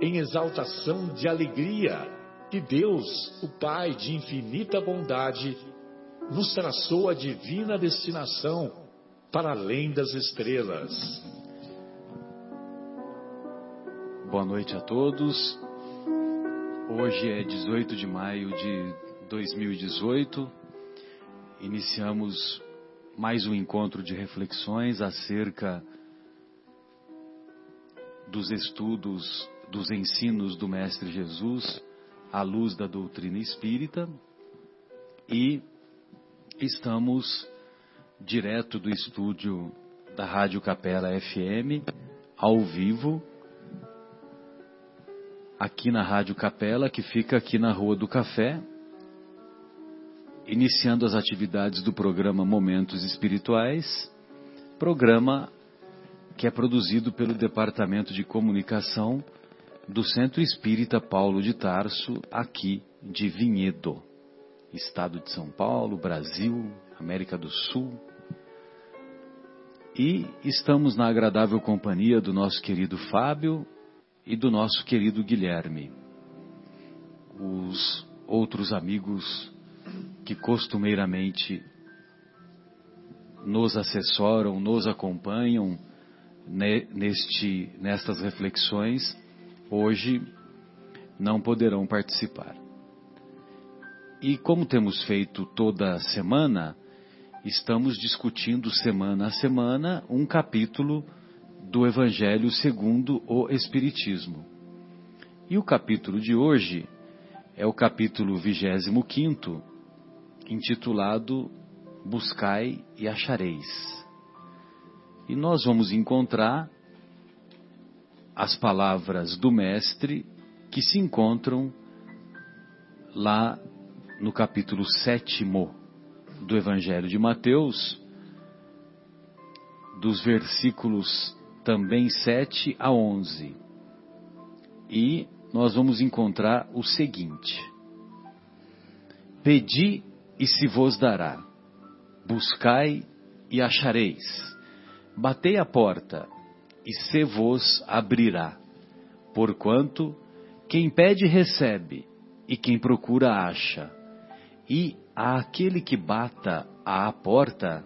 em exaltação de alegria que Deus, o Pai de infinita bondade, nos traçou a divina destinação para além das estrelas. Boa noite a todos. Hoje é 18 de maio de 2018. Iniciamos mais um encontro de reflexões acerca dos estudos dos ensinos do Mestre Jesus à luz da doutrina espírita e estamos direto do estúdio da Rádio Capela FM, ao vivo, aqui na Rádio Capela, que fica aqui na Rua do Café, iniciando as atividades do programa Momentos Espirituais, programa que é produzido pelo Departamento de Comunicação do Centro Espírita Paulo de Tarso, aqui de Vinhedo, Estado de São Paulo, Brasil, América do Sul. E estamos na agradável companhia do nosso querido Fábio e do nosso querido Guilherme. Os outros amigos que costumeiramente nos assessoram, nos acompanham neste, nestas reflexões hoje não poderão participar. E como temos feito toda semana, estamos discutindo semana a semana um capítulo do Evangelho segundo o Espiritismo. E o capítulo de hoje é o capítulo 25, intitulado Buscai e Achareis. E nós vamos encontrar as palavras do Mestre que se encontram lá no capítulo sétimo do Evangelho de Mateus, dos versículos também 7 a 11. E nós vamos encontrar o seguinte: Pedi e se vos dará, buscai e achareis, batei a porta e se vos abrirá. Porquanto quem pede recebe, e quem procura acha, e a aquele que bata à porta,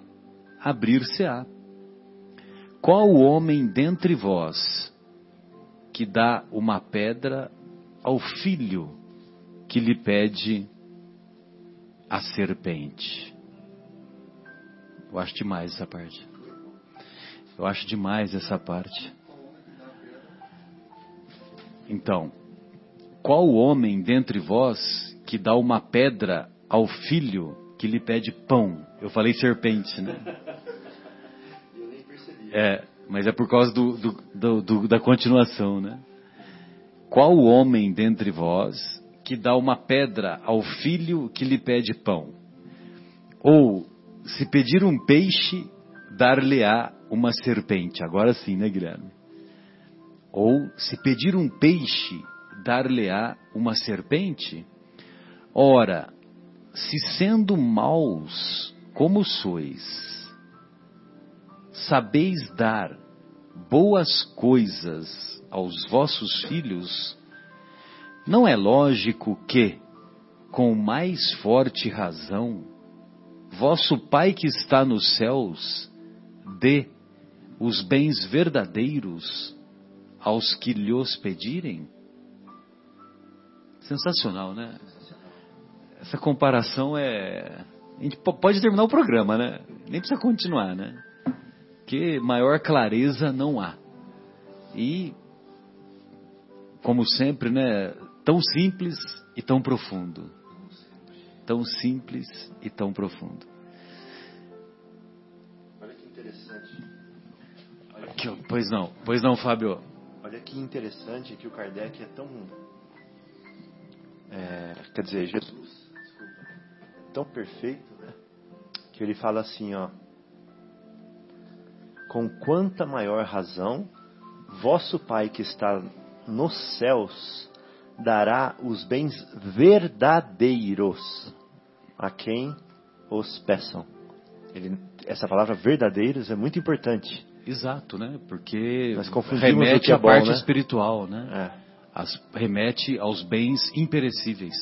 abrir-se-á. Qual o homem dentre vós que dá uma pedra ao filho que lhe pede a serpente? Eu acho demais essa parte. Eu acho demais essa parte. Então, qual homem dentre vós que dá uma pedra ao filho que lhe pede pão? Eu falei serpente, né? Eu nem percebi. É, mas é por causa do, do, do, da continuação, né? Qual homem dentre vós que dá uma pedra ao filho que lhe pede pão? Ou, se pedir um peixe, dar-lhe-á uma serpente. Agora sim, né, Guilherme? Ou, se pedir um peixe, dar-lhe-á uma serpente? Ora, se sendo maus como sois, sabeis dar boas coisas aos vossos filhos, não é lógico que, com mais forte razão, vosso Pai que está nos céus dê os bens verdadeiros aos que lhes pedirem? Sensacional, né? essa comparação é. A gente pode terminar o programa, né? Nem precisa continuar, né? Que maior clareza não há. E, como sempre, né? Tão simples e tão profundo. Tão simples e tão profundo. Olha que interessante. Que... Pois não, pois não, Fábio. Olha que interessante que o Kardec é tão. É, quer dizer, Jesus, desculpa, tão perfeito, né? Que ele fala assim, ó. Com quanta maior razão, vosso Pai que está nos céus dará os bens verdadeiros a quem os peçam. Ele, essa palavra verdadeiros é muito importante. Exato, né? Porque o remete é à bom, parte né? espiritual, né? É, As- remete aos bens imperecíveis.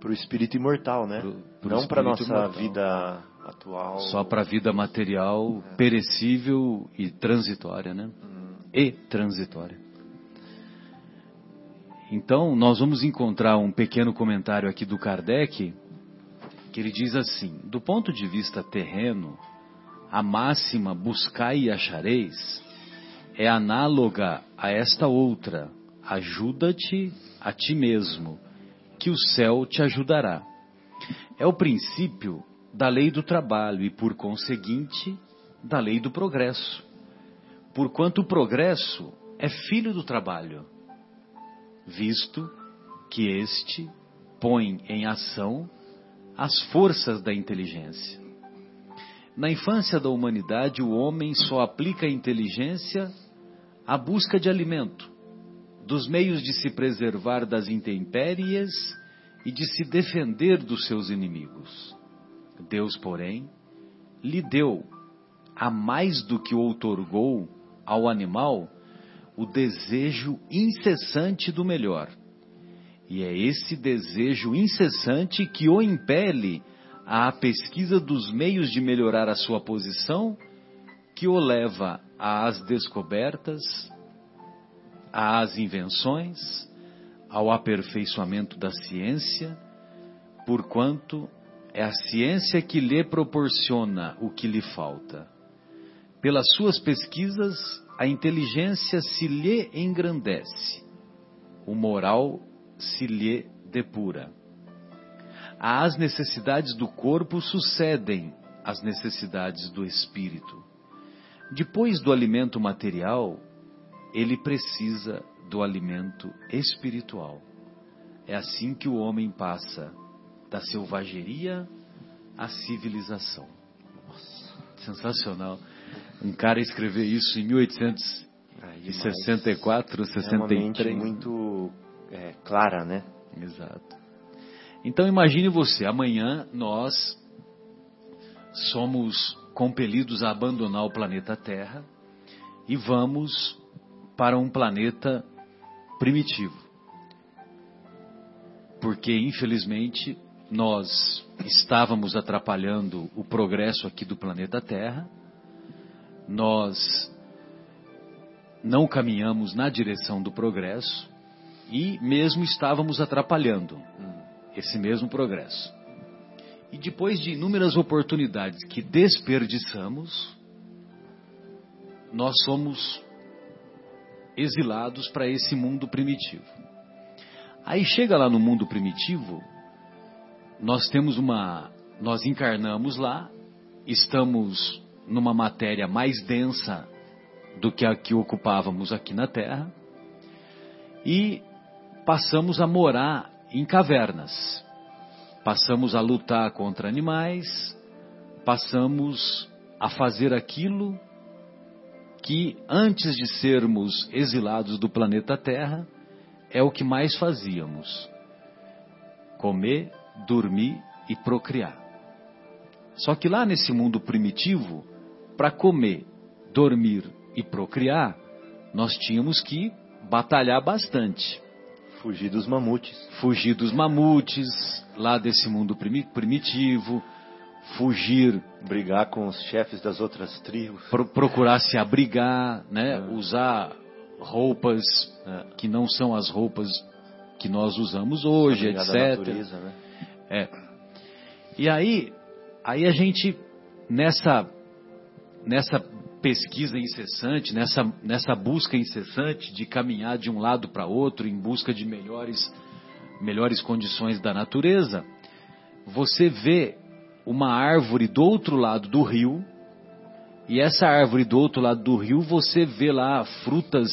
para o espírito imortal, né? Pro- pro Não para nossa imortal. vida atual. Só para a vida material, É. perecível e transitória, né? Hum, E transitória. Então, nós vamos encontrar um pequeno comentário aqui do Kardec, que ele diz assim: do ponto de vista terreno, a máxima buscai e achareis é análoga a esta outra: ajuda-te a ti mesmo, que o céu te ajudará. É o princípio da lei do trabalho e, por conseguinte, da lei do progresso. Porquanto o progresso é filho do trabalho, visto que este põe em ação as forças da inteligência. Na infância da humanidade, o homem só aplica a inteligência à busca de alimento, dos meios de se preservar das intempéries e de se defender dos seus inimigos. Deus, porém, lhe deu, a mais do que outorgou ao animal, o desejo incessante do melhor. E é esse desejo incessante que o impele à pesquisa dos meios de melhorar a sua posição, que o leva às descobertas, às invenções, ao aperfeiçoamento da ciência, porquanto é a ciência que lhe proporciona o que lhe falta. Pelas suas pesquisas, a inteligência se lhe engrandece, o moral se lhe depura. Às necessidades do corpo sucedem as necessidades do espírito. Depois do alimento material, ele precisa do alimento espiritual. É assim que o homem passa da selvageria à civilização. Nossa, sensacional. Um cara escrever isso em 1864, É uma mente 63. muito é, clara, né? Exato. Então imagine você, amanhã nós somos compelidos a abandonar o planeta Terra e vamos para um planeta primitivo. Porque infelizmente nós estávamos atrapalhando o progresso aqui do planeta Terra. Nós não caminhamos na direção do progresso e mesmo estávamos atrapalhando esse mesmo progresso. E depois de inúmeras oportunidades que desperdiçamos, nós somos exilados para esse mundo primitivo. Aí chega lá no mundo primitivo, nós temos uma, nós encarnamos lá, estamos numa matéria mais densa do que a que ocupávamos aqui na Terra e passamos a morar em cavernas. Passamos a lutar contra animais, passamos a fazer aquilo que antes de sermos exilados do planeta Terra é o que mais fazíamos: comer, dormir e procriar. Só que lá nesse mundo primitivo, para comer, dormir e procriar, nós tínhamos que batalhar bastante. Fugir dos mamutes. Fugir dos mamutes, lá desse mundo primi- primitivo, fugir, Brigar com os chefes das outras tribos. pro- procurar se abrigar, né? usar roupas É. que não são as roupas que nós usamos hoje, etc. natureza, né? É. E aí, aí a gente nessa nessa pesquisa incessante, nessa nessa busca incessante de caminhar de um lado para outro em busca de melhores melhores condições da natureza, você vê uma árvore do outro lado do rio, e essa árvore do outro lado do rio você vê lá frutas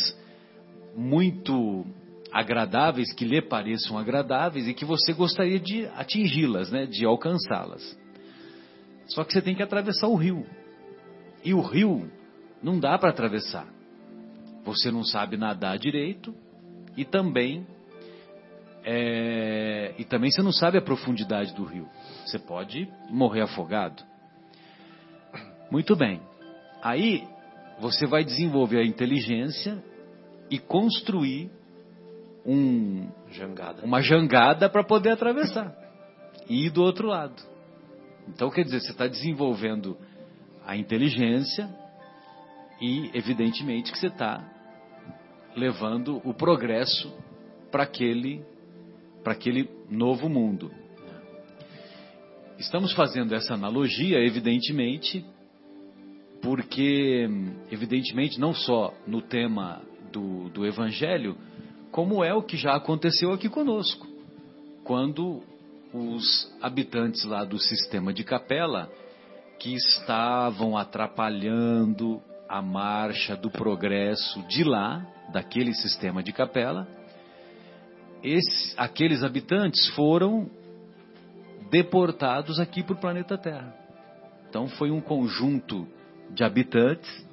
muito agradáveis, que lhe pareçam agradáveis e que você gostaria de atingi-las, né, de alcançá-las. Só que você tem que atravessar o rio. E o rio não dá para atravessar. Você não sabe nadar direito e também é, e também você não sabe a profundidade do rio. Você pode morrer afogado. Muito bem. Aí você vai desenvolver a inteligência e construir um, Jangada. uma jangada para poder atravessar e ir do outro lado. Então, quer dizer, você está desenvolvendo a inteligência e, evidentemente, que você está levando o progresso para aquele, para aquele novo mundo. Estamos fazendo essa analogia, evidentemente, porque, evidentemente, não só no tema do, do Evangelho, como é o que já aconteceu aqui conosco. Quando os habitantes lá do sistema de capela, que estavam atrapalhando a marcha do progresso de lá, daquele sistema de capela, esses, aqueles habitantes foram deportados aqui para o planeta Terra. Então foi um conjunto de habitantes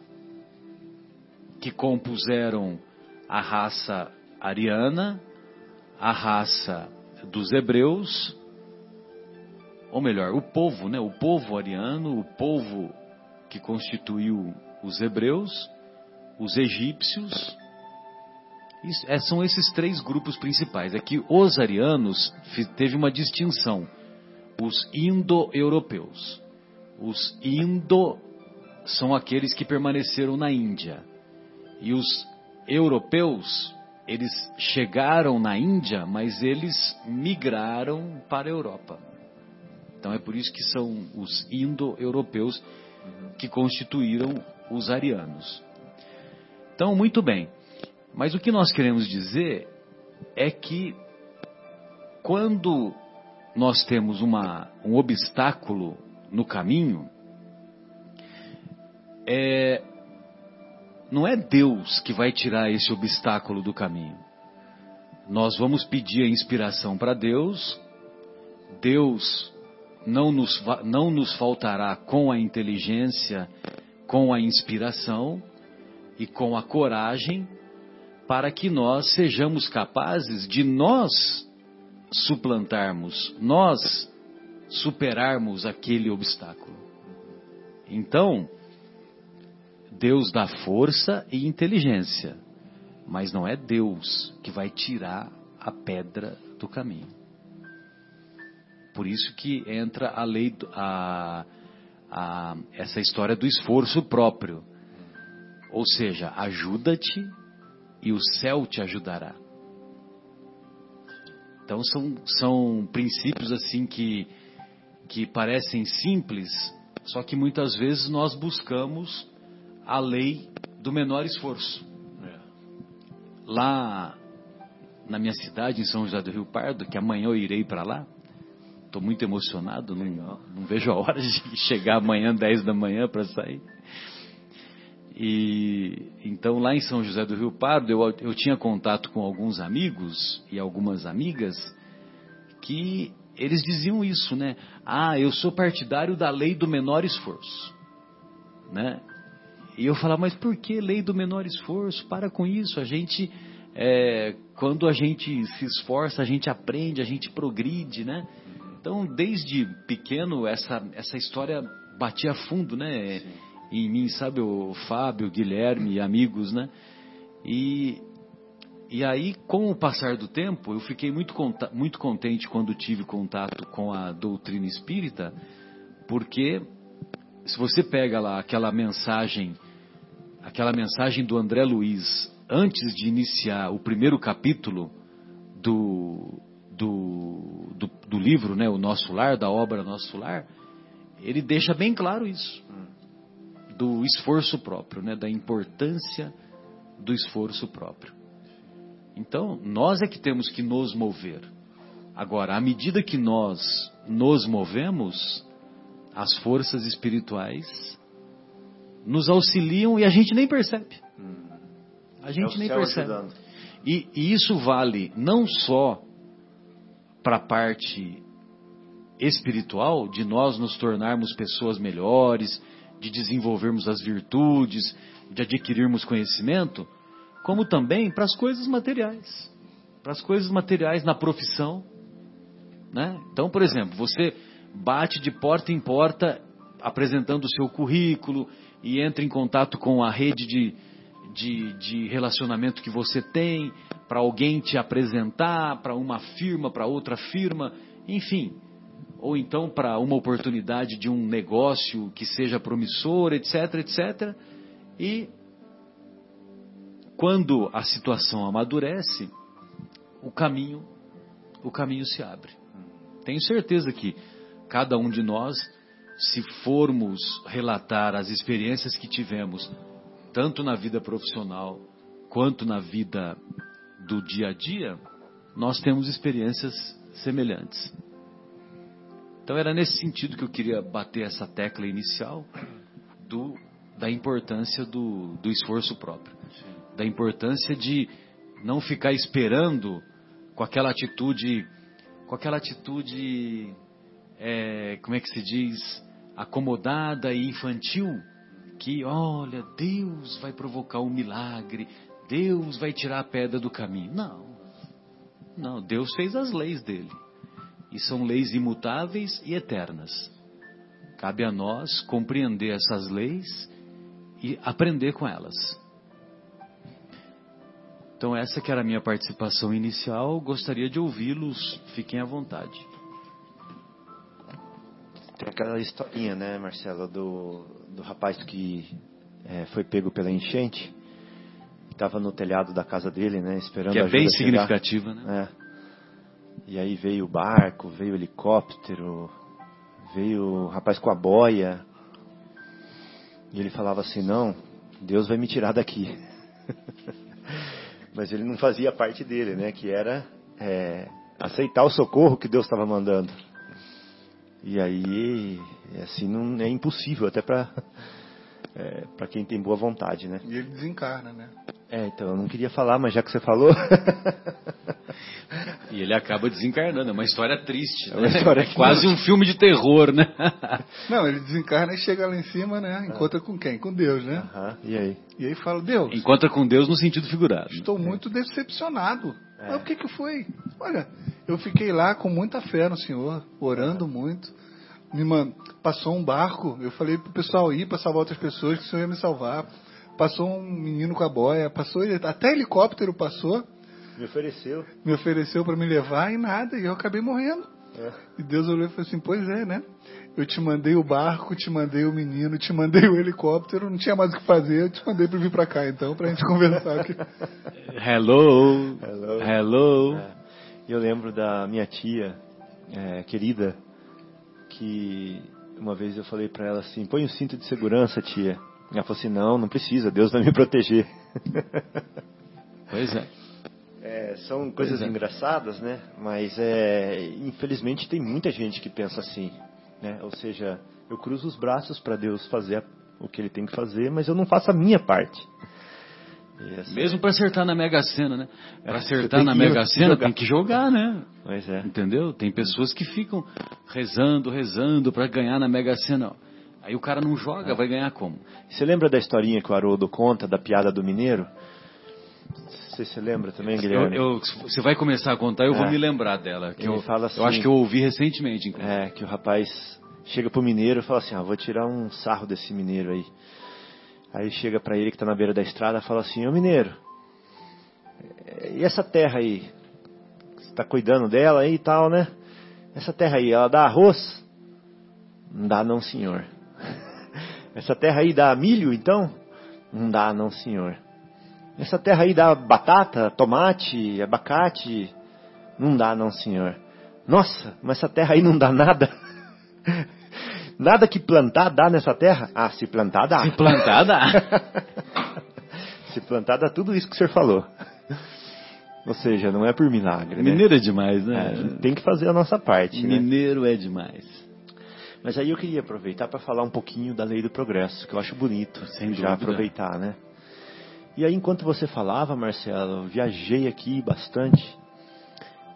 que compuseram a raça ariana, a raça dos hebreus, ou melhor, o povo, né? O povo ariano, o povo que constituiu os hebreus, os egípcios. É, são esses três grupos principais. É que os arianos teve uma distinção. Os indo-europeus. Os indo são aqueles que permaneceram na Índia. E os europeus, eles chegaram na Índia, mas eles migraram para a Europa. Então é por isso que são os indo-europeus que constituíram os arianos. Então, muito bem. Mas o que nós queremos dizer é que quando nós temos uma, um obstáculo no caminho, é, não é Deus que vai tirar esse obstáculo do caminho. Nós vamos pedir a inspiração para Deus, Deus não nos, não nos faltará com a inteligência, com a inspiração e com a coragem para que nós sejamos capazes de nós suplantarmos, nós superarmos aquele obstáculo. Então, Deus dá força e inteligência, mas não é Deus que vai tirar a pedra do caminho. Por isso que entra a lei, a, a, essa história do esforço próprio. Ou seja, ajuda-te e o céu te ajudará. Então são, são princípios assim que, que parecem simples, só que muitas vezes nós buscamos a lei do menor esforço. É. Lá na minha cidade, em São José do Rio Pardo, que amanhã eu irei para lá, estou muito emocionado, não, não, vejo a hora de chegar amanhã, 10 da manhã, para sair. E então lá em São José do Rio Pardo eu, eu tinha contato com alguns amigos e algumas amigas que eles diziam isso, né? Ah, eu sou partidário da lei do menor esforço, né? E eu falava, mas por que lei do menor esforço? Para com isso. A gente, é, quando a gente se esforça, a gente aprende, a gente progride, né? Então, desde pequeno, essa, essa história batia fundo, né? Sim. Em mim, sabe, o Fábio, o Guilherme, amigos, né? E, e aí, com o passar do tempo, eu fiquei muito, muito contente quando tive contato com a doutrina espírita, porque se você pega lá aquela mensagem, aquela mensagem do André Luiz, antes de iniciar o primeiro capítulo do, do, do, do, livro, né, O Nosso Lar, da obra Nosso Lar, ele deixa bem claro isso. Do esforço próprio, né, da importância do esforço próprio. Então, nós é que temos que nos mover. Agora, à medida que nós nos movemos, as forças espirituais nos auxiliam e a gente nem percebe. A gente é nem percebe. E, e isso vale não só para a parte espiritual, de nós nos tornarmos pessoas melhores, de desenvolvermos as virtudes, de adquirirmos conhecimento, como também para as coisas materiais. Para as coisas materiais na profissão. Né? Então, por exemplo, você bate de porta em porta apresentando o seu currículo e entra em contato com a rede de, de, de relacionamento que você tem, para alguém te apresentar, para uma firma, para outra firma, enfim. Ou então para uma oportunidade de um negócio que seja promissor, etc, etc. E quando a situação amadurece, o caminho, o caminho se abre. Tenho certeza que cada um de nós, se formos relatar as experiências que tivemos, tanto na vida profissional quanto na vida do dia a dia, nós temos experiências semelhantes. Então era nesse sentido que eu queria bater essa tecla inicial do, da importância do, do esforço próprio da importância de não ficar esperando com aquela atitude, com aquela atitude, é, como é que se diz, acomodada e infantil, que olha, Deus vai provocar um milagre, Deus vai tirar a pedra do caminho. Não, não, Deus fez as leis dele e são leis imutáveis e eternas. Cabe a nós compreender essas leis e aprender com elas. Então essa que era a minha participação inicial, gostaria de ouvi-los, fiquem à vontade. Tem aquela historinha, né, Marcela, do, do rapaz que é, foi pego pela enchente, estava no telhado da casa dele, né, esperando que é bem significativa, né? É. E aí veio o barco, veio o helicóptero, veio o rapaz com a boia, e ele falava assim, não, Deus vai me tirar daqui. mas ele não fazia parte dele, né? Que era é, aceitar o socorro que Deus estava mandando. E aí, assim, não é impossível até para é, para quem tem boa vontade, né? E ele desencarna, né? É, então eu não queria falar, mas já que você falou. e ele acaba desencarnando, é uma história triste, né? É, uma história é quase um filme de terror, né? não, ele desencarna e chega lá em cima, né? Encontra com quem? Com Deus, né? Aham, e aí? E aí fala, Deus. Encontra com Deus no sentido figurado. Estou né? muito decepcionado. É. Mas o que que foi? Olha, eu fiquei lá com muita fé no Senhor, orando muito. Me man... Passou um barco, eu falei pro pessoal ir para salvar outras pessoas, que o Senhor ia me salvar passou um menino com a boia, passou até helicóptero passou. Me ofereceu. Me ofereceu para me levar e nada, e eu acabei morrendo. É. E Deus olhou e falou assim: Pois é, né? Eu te mandei o barco, te mandei o menino, te mandei o helicóptero, não tinha mais o que fazer, eu te mandei para vir para cá então, para a gente conversar aqui. Hello! Hello! Hello! É. Eu lembro da minha tia, é, querida, que uma vez eu falei para ela assim: Põe o cinto de segurança, tia. Ela falou assim: não, não precisa, Deus vai me proteger. Pois é. é são coisas é. engraçadas, né? Mas é, infelizmente tem muita gente que pensa assim, né? Ou seja, eu cruzo os braços para Deus fazer o que Ele tem que fazer, mas eu não faço a minha parte. Mesmo para acertar na Mega Sena, né? Para acertar na Mega Sena tem que jogar, né? Pois é. Entendeu? Tem pessoas que ficam rezando, rezando para ganhar na Mega Sena. Aí o cara não joga, é. vai ganhar como? Você lembra da historinha que o Haroldo conta, da piada do mineiro? Você se lembra também, Guilherme? Eu, eu, você vai começar a contar, eu é. vou me lembrar dela. Que eu, fala assim, eu acho que eu ouvi recentemente. Inclusive. É, que o rapaz chega pro mineiro e fala assim, ah, vou tirar um sarro desse mineiro aí. Aí chega para ele que está na beira da estrada e fala assim, ô mineiro, e essa terra aí? Você está cuidando dela aí e tal, né? Essa terra aí, ela dá arroz? Não dá não, senhor. Essa terra aí dá milho, então? Não dá, não, senhor. Essa terra aí dá batata, tomate, abacate? Não dá não, senhor. Nossa, mas essa terra aí não dá nada. Nada que plantar dá nessa terra? Ah, se plantar dá. Se plantar dá. se plantar dá tudo isso que o senhor falou. Ou seja, não é por milagre, né? Mineiro é demais, né? É, tem que fazer a nossa parte, né? Mineiro é demais. Mas aí eu queria aproveitar para falar um pouquinho da lei do progresso, que eu acho bonito, Sem já dúvida. aproveitar, né? E aí, enquanto você falava, Marcelo, eu viajei aqui bastante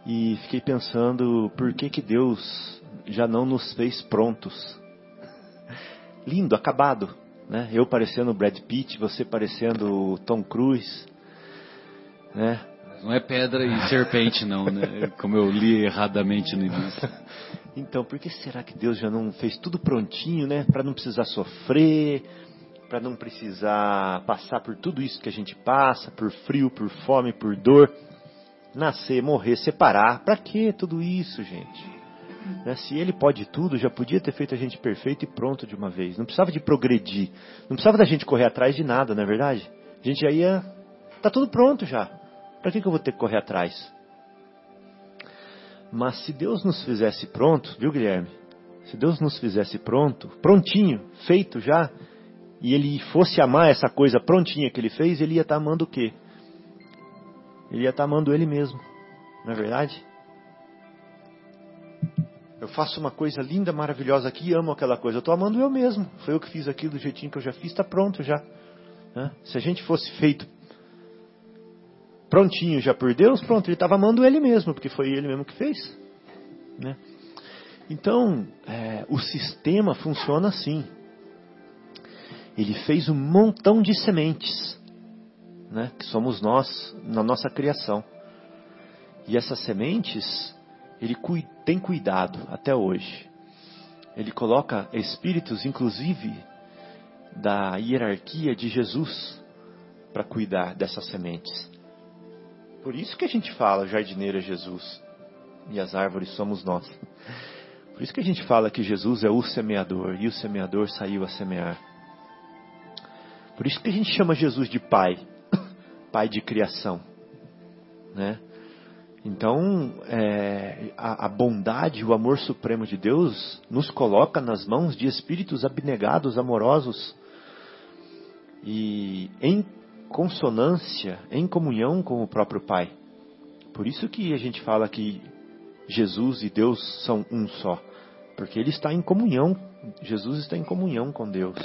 e fiquei pensando por que que Deus já não nos fez prontos. Lindo, acabado, né? Eu parecendo Brad Pitt, você parecendo Tom Cruise, né? Não é pedra e serpente, não, né? Como eu li erradamente no início. Então, por que será que Deus já não fez tudo prontinho, né? Para não precisar sofrer, para não precisar passar por tudo isso que a gente passa, por frio, por fome, por dor, nascer, morrer, separar. Para que tudo isso, gente? Né? Se Ele pode tudo, já podia ter feito a gente perfeito e pronto de uma vez. Não precisava de progredir, não precisava da gente correr atrás de nada, não é verdade? A gente já ia, tá tudo pronto já. Para que, que eu vou ter que correr atrás? Mas se Deus nos fizesse pronto, viu Guilherme? Se Deus nos fizesse pronto, prontinho, feito já, e Ele fosse amar essa coisa prontinha que Ele fez, Ele ia estar amando o quê? Ele ia estar amando Ele mesmo, não é verdade? Eu faço uma coisa linda, maravilhosa aqui amo aquela coisa. Eu estou amando eu mesmo. Foi eu que fiz aquilo do jeitinho que eu já fiz, está pronto já. Se a gente fosse feito prontinho já por Deus, pronto, ele estava amando ele mesmo, porque foi ele mesmo que fez. Né? Então, é, o sistema funciona assim. Ele fez um montão de sementes, né, que somos nós na nossa criação. E essas sementes, ele tem cuidado até hoje. Ele coloca espíritos, inclusive, da hierarquia de Jesus, para cuidar dessas sementes. Por isso que a gente fala, jardineiro é Jesus e as árvores somos nós. Por isso que a gente fala que Jesus é o semeador e o semeador saiu a semear. Por isso que a gente chama Jesus de Pai, Pai de criação, né? Então, é, a, a bondade, o amor supremo de Deus nos coloca nas mãos de espíritos abnegados, amorosos e em consonância, em comunhão com o próprio Pai. Por isso que a gente fala que Jesus e Deus são um só, porque ele está em comunhão, Jesus está em comunhão com Deus.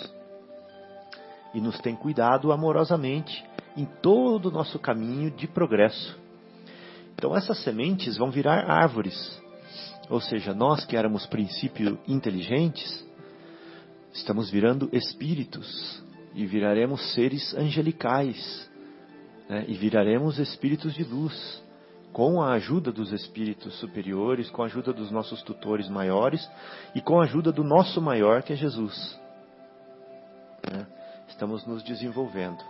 E nos tem cuidado amorosamente em todo o nosso caminho de progresso. Então essas sementes vão virar árvores. Ou seja, nós que éramos princípio inteligentes, estamos virando espíritos e viraremos seres angelicais, né? e viraremos espíritos de luz, com a ajuda dos espíritos superiores, com a ajuda dos nossos tutores maiores e com a ajuda do nosso maior, que é Jesus. Né? Estamos nos desenvolvendo.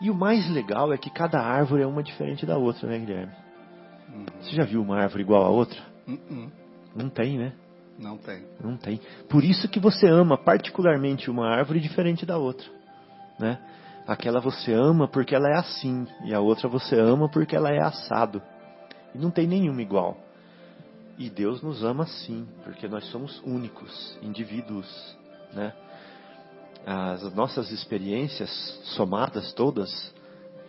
E o mais legal é que cada árvore é uma diferente da outra, né, Guilherme? Uhum. Você já viu uma árvore igual a outra? Uhum. Não tem, né? Não tem. Não tem. Por isso que você ama particularmente uma árvore diferente da outra, né? Aquela você ama porque ela é assim e a outra você ama porque ela é assado. E não tem nenhuma igual. E Deus nos ama sim, porque nós somos únicos, indivíduos, né? As nossas experiências somadas todas,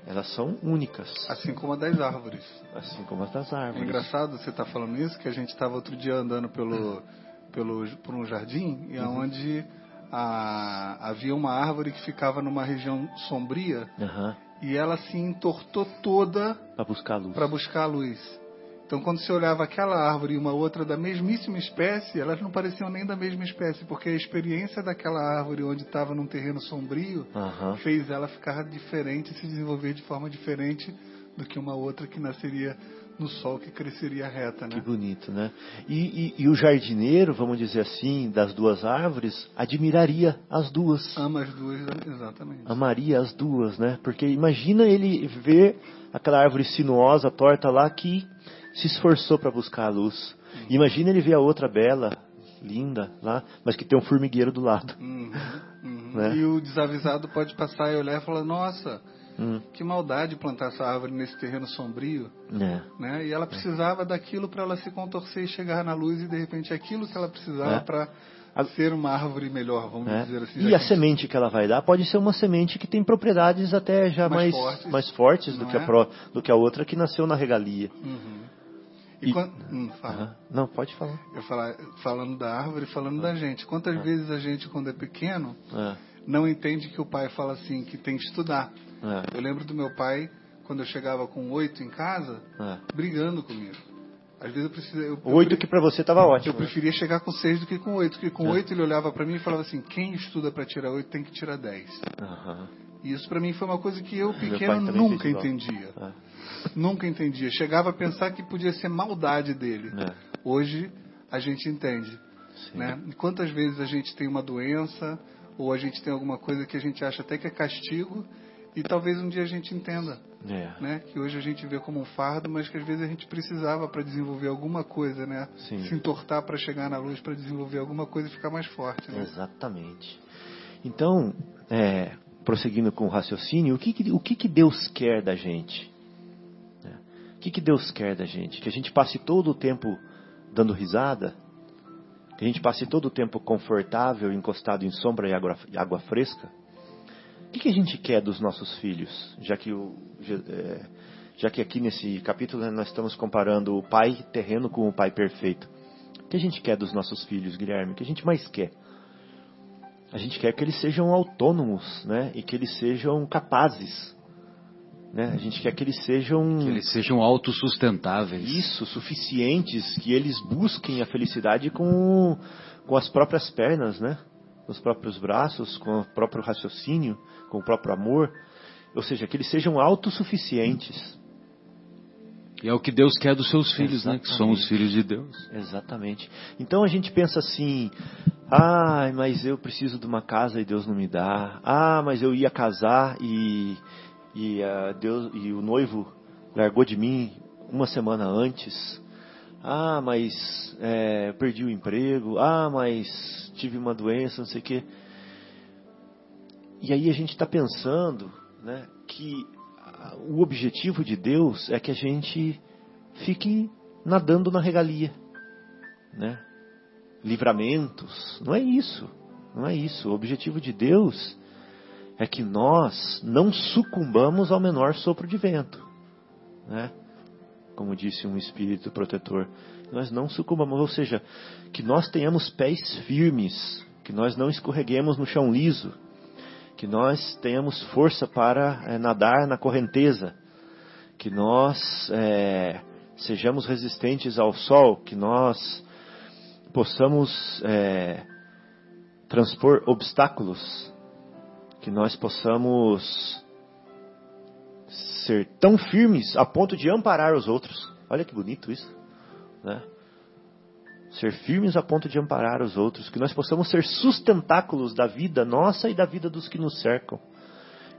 elas são únicas, Assim como a das árvores. assim como as das É árvores. engraçado você estar falando isso, que a gente estava outro dia andando pelo, pelo, por um jardim, e Uhum. onde havia uma árvore que ficava numa região sombria, Aham. e ela se entortou toda Para buscar luz. para buscar a luz. Então, quando você olhava aquela árvore e uma outra da mesmíssima espécie, elas não pareciam nem da mesma espécie, porque a experiência daquela árvore onde estava num terreno sombrio Aham. fez ela ficar diferente, se desenvolver de forma diferente do que uma outra que nasceria no sol, que cresceria reta, Que né? bonito, né? E, e- e o jardineiro, vamos dizer assim, das duas árvores, admiraria as duas. Ama as duas, exatamente. Amaria as duas, né? Porque imagina ele ver aquela árvore sinuosa, torta lá, que se esforçou para buscar a luz. Imagina ele ver a outra bela, linda lá, mas que tem um formigueiro do lado. Uhum, uhum. Né? E o desavisado pode passar e olhar e falar, nossa, Hum. Que maldade plantar essa árvore nesse terreno sombrio, É. né? E ela precisava daquilo para ela se contorcer e chegar na luz e de repente aquilo que ela precisava É. para A- ser uma árvore melhor, vamos É. dizer assim. E a semente que ela vai dar pode ser uma semente que tem propriedades até já Mais mais, fortes. mais fortes do que, a é? pro- do que a outra que nasceu na regalia. Uhum. E, E- quan- hum, fala. Aham. Não, pode falar. Eu falar, falando da árvore, falando da gente. Quantas vezes a gente, quando é pequeno, É, não entende que o pai fala assim, que tem que estudar. Eu lembro do meu pai, quando eu chegava com oito em casa, brigando comigo. Às vezes eu precisava. Oito que pra você tava ótimo. Eu preferia chegar com seis do que com oito, porque com oito ele olhava para mim e falava assim: quem estuda para tirar oito tem que tirar dez. E isso para mim foi uma coisa que eu, pequeno, nunca entendia. Nunca entendia. Chegava a pensar que podia ser maldade dele. é. Hoje a gente entende. Sim. Né? E quantas vezes a gente tem uma doença ou a gente tem alguma coisa que a gente acha até que é castigo e talvez um dia a gente entenda, É. né? Que hoje a gente vê como um fardo, mas que às vezes a gente precisava para desenvolver alguma coisa, né? Sim. Se entortar para chegar na luz, para desenvolver alguma coisa e ficar mais forte, né? Exatamente. Então, é, prosseguindo com o raciocínio, o que, que- o que, que Deus quer da gente? Que, que Deus quer da gente? Que a gente passe todo o tempo dando risada? Que a gente passe todo o tempo confortável, encostado em sombra e água, água fresca? O que, que a gente quer dos nossos filhos? Já que, o, é, já que aqui nesse capítulo nós estamos comparando o pai terreno com o pai perfeito. O que a gente quer dos nossos filhos, Guilherme? O que a gente mais quer? A gente quer que eles sejam autônomos, né? E que eles sejam capazes, né? A gente quer que eles sejam Que eles sejam autossustentáveis. isso, suficientes, que eles busquem a felicidade com, com as próprias pernas, né? Com os próprios braços, com o próprio raciocínio, com o próprio amor. Ou seja, que eles sejam autossuficientes. E é o que Deus quer dos seus filhos, né? Que são os Exatamente. filhos de Deus. Exatamente. Então a gente pensa assim: ah, mas eu preciso de uma casa e Deus não me dá. Ah, mas eu ia casar e, e, ah, Deus, e o noivo largou de mim uma semana antes. Ah, mas é, perdi o emprego. Ah, mas tive uma doença, não sei o quê. E aí a gente está pensando né, que o objetivo de Deus é que a gente fique nadando na regalia, né? Livramentos, não é isso, não é isso. O objetivo de Deus é que nós não sucumbamos ao menor sopro de vento, né? Como disse um espírito protetor, nós não sucumbamos, ou seja, que nós tenhamos pés firmes, que nós não escorreguemos no chão liso, que nós tenhamos força para eh, nadar na correnteza, que nós eh, sejamos resistentes ao sol, que nós possamos eh, transpor obstáculos, que nós possamos ser tão firmes a ponto de amparar os outros. Olha que bonito isso, né? Ser firmes a ponto de amparar os outros, que nós possamos ser sustentáculos da vida nossa e da vida dos que nos cercam,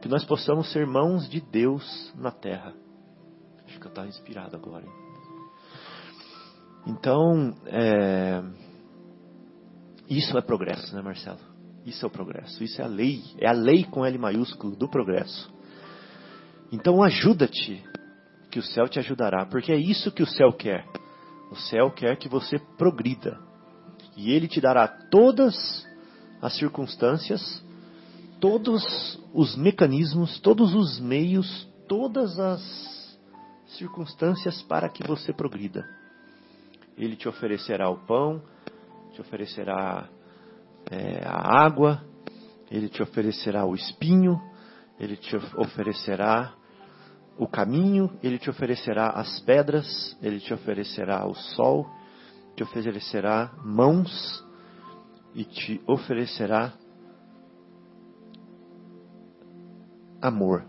que nós possamos ser mãos de Deus na terra. Acho que eu estava inspirado agora. Hein? Então, é... isso é progresso, né, Marcelo? Isso é o progresso, isso é a lei, é a lei com L maiúsculo do progresso. Então ajuda-te, que o céu te ajudará, porque é isso que o céu quer. O céu quer que você progrida. E ele te dará todas as circunstâncias, todos os mecanismos, todos os meios, todas as circunstâncias para que você progrida. Ele te oferecerá o pão, te oferecerá é, a água, ele te oferecerá o espinho, ele te oferecerá o caminho, ele te oferecerá as pedras, ele te oferecerá o sol, te oferecerá mãos e te oferecerá amor.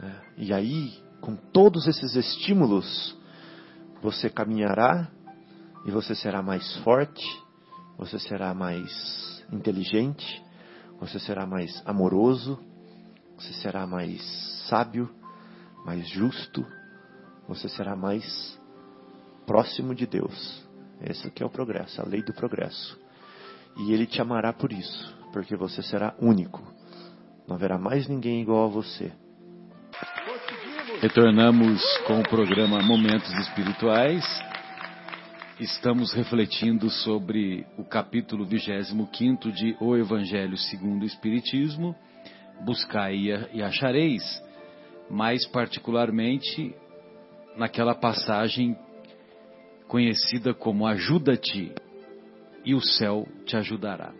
É, e aí, com todos esses estímulos, você caminhará e você será mais forte, você será mais inteligente, você será mais amoroso, você será mais sábio, mais justo, você será mais próximo de Deus. Esse aqui é o progresso, a lei do progresso. E Ele te amará por isso, porque você será único. Não haverá mais ninguém igual a você. Retornamos com o programa Momentos Espirituais. Estamos refletindo sobre o capítulo 25 de O Evangelho segundo o Espiritismo, Buscai e achareis, mais particularmente naquela passagem conhecida como Ajuda-te e o céu te ajudará.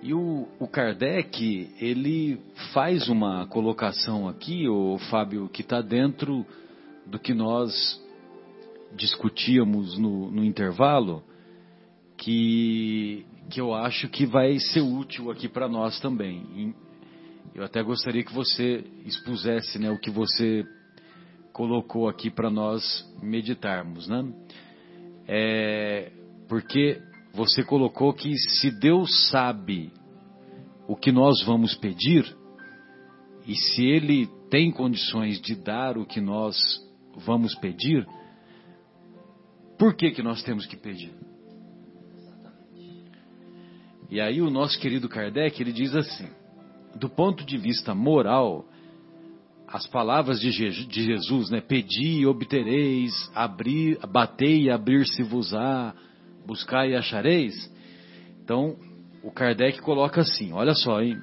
E o, o, Kardec, ele faz uma colocação aqui, o Fábio, que está dentro do que nós discutíamos no, no intervalo, que, que eu acho que vai ser útil aqui para nós também. Eu até gostaria que você expusesse né, o que você colocou aqui para nós meditarmos, né? É, porque você colocou que se Deus sabe o que nós vamos pedir, e se Ele tem condições de dar o que nós vamos pedir, por que, que nós temos que pedir? E aí o nosso querido Kardec, ele diz assim, do ponto de vista moral, as palavras de Jesus, né? Pedi e obtereis, abrir, batei e abrir-se-vos-á, buscai e achareis. Então, o Kardec coloca assim, olha só, em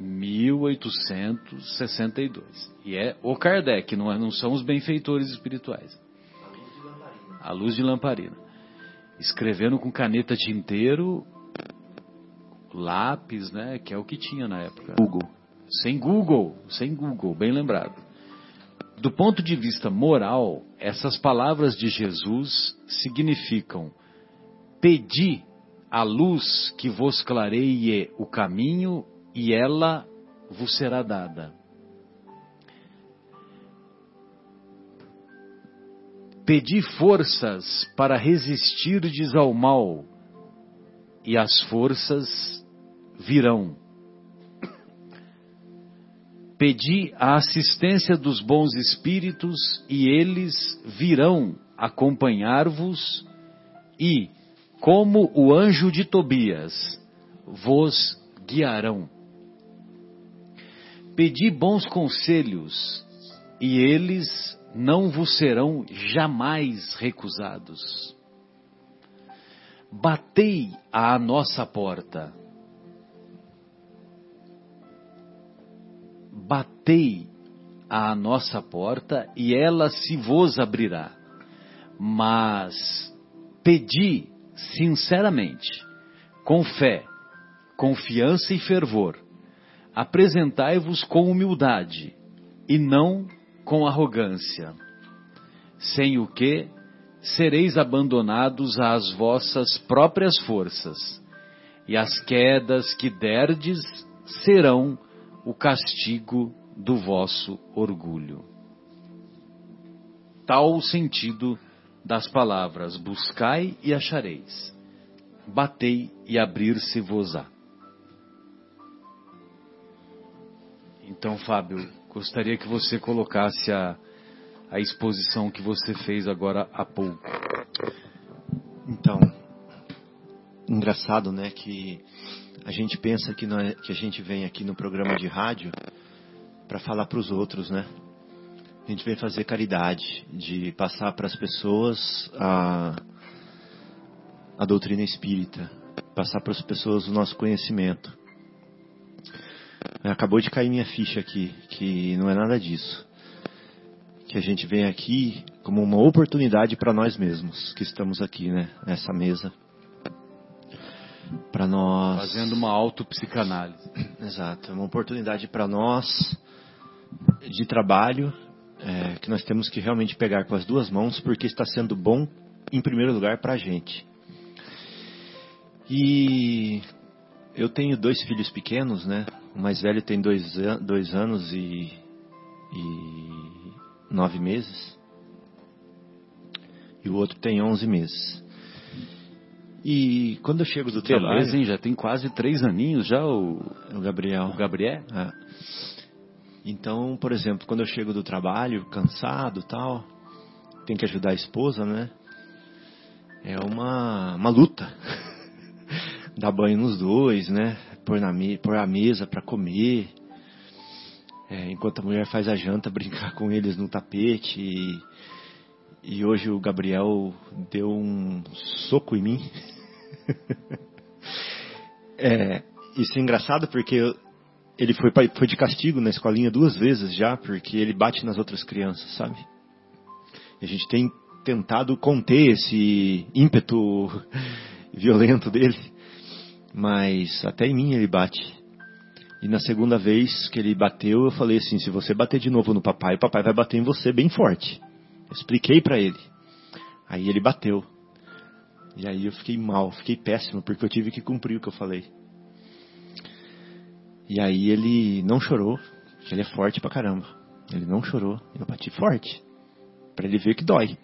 1862. E é o Kardec, não, é, não são os benfeitores espirituais. A luz de lamparina. Escrevendo com caneta tinteiro, lápis, né? Que é o que tinha na época. Google. Sem Google, sem Google, bem lembrado. Do ponto de vista moral, essas palavras de Jesus significam: pedi a luz que vos clareie o caminho e ela vos será dada. Pedi forças para resistirdes ao mal, e as forças virão. Pedi a assistência dos bons espíritos e eles virão acompanhar-vos e, como o anjo de Tobias, vos guiarão. Pedi bons conselhos e eles não vos serão jamais recusados. Batei à nossa porta batei à nossa porta e ela se vos abrirá. Mas pedi sinceramente, com fé, confiança e fervor, apresentai-vos com humildade e não com arrogância, sem o que sereis abandonados às vossas próprias forças, e as quedas que derdes serão o castigo do vosso orgulho. Tal o sentido das palavras: buscai e achareis, batei e abrir-se-vos-á. Então, Fábio, gostaria que você colocasse a, a exposição que você fez agora há pouco. Então, engraçado, né, que a gente pensa que, é, que a gente vem aqui no programa de rádio para falar para os outros, né? A gente vem fazer caridade, de passar para as pessoas a, a doutrina espírita, passar para as pessoas o nosso conhecimento. Acabou de cair minha ficha aqui, que não é nada disso. Que a gente vem aqui como uma oportunidade para nós mesmos, que estamos aqui, né, nessa mesa, para nós. Fazendo uma autopsicanálise. Exato, é uma oportunidade para nós de trabalho é, que nós temos que realmente pegar com as duas mãos, porque está sendo bom, em primeiro lugar, para a gente. E eu tenho dois filhos pequenos, né? O mais velho tem dois, dois anos e, e nove meses. E o outro tem onze meses. E quando eu chego do que trabalho... Beleza, hein? Já tem quase três aninhos já o... O Gabriel. O Gabriel? É. Então, por exemplo, quando eu chego do trabalho, cansado tal, tem que ajudar a esposa, né? É uma, uma luta. Dar banho nos dois, né? Pôr, na pôr a mesa para comer, é, enquanto a mulher faz a janta, brincar com eles no tapete. E, e hoje o Gabriel deu um soco em mim. é, isso é engraçado porque ele foi, foi de castigo na escolinha duas vezes já, porque ele bate nas outras crianças, sabe? A gente tem tentado conter esse ímpeto violento dele, mas até em mim ele bate. E na segunda vez que ele bateu, eu falei assim: se você bater de novo no papai, o papai vai bater em você bem forte. Eu expliquei para ele. Aí ele bateu. E aí eu fiquei mal, fiquei péssimo, porque eu tive que cumprir o que eu falei. E aí ele não chorou, ele é forte pra caramba. Ele não chorou, eu bati forte, para ele ver que dói.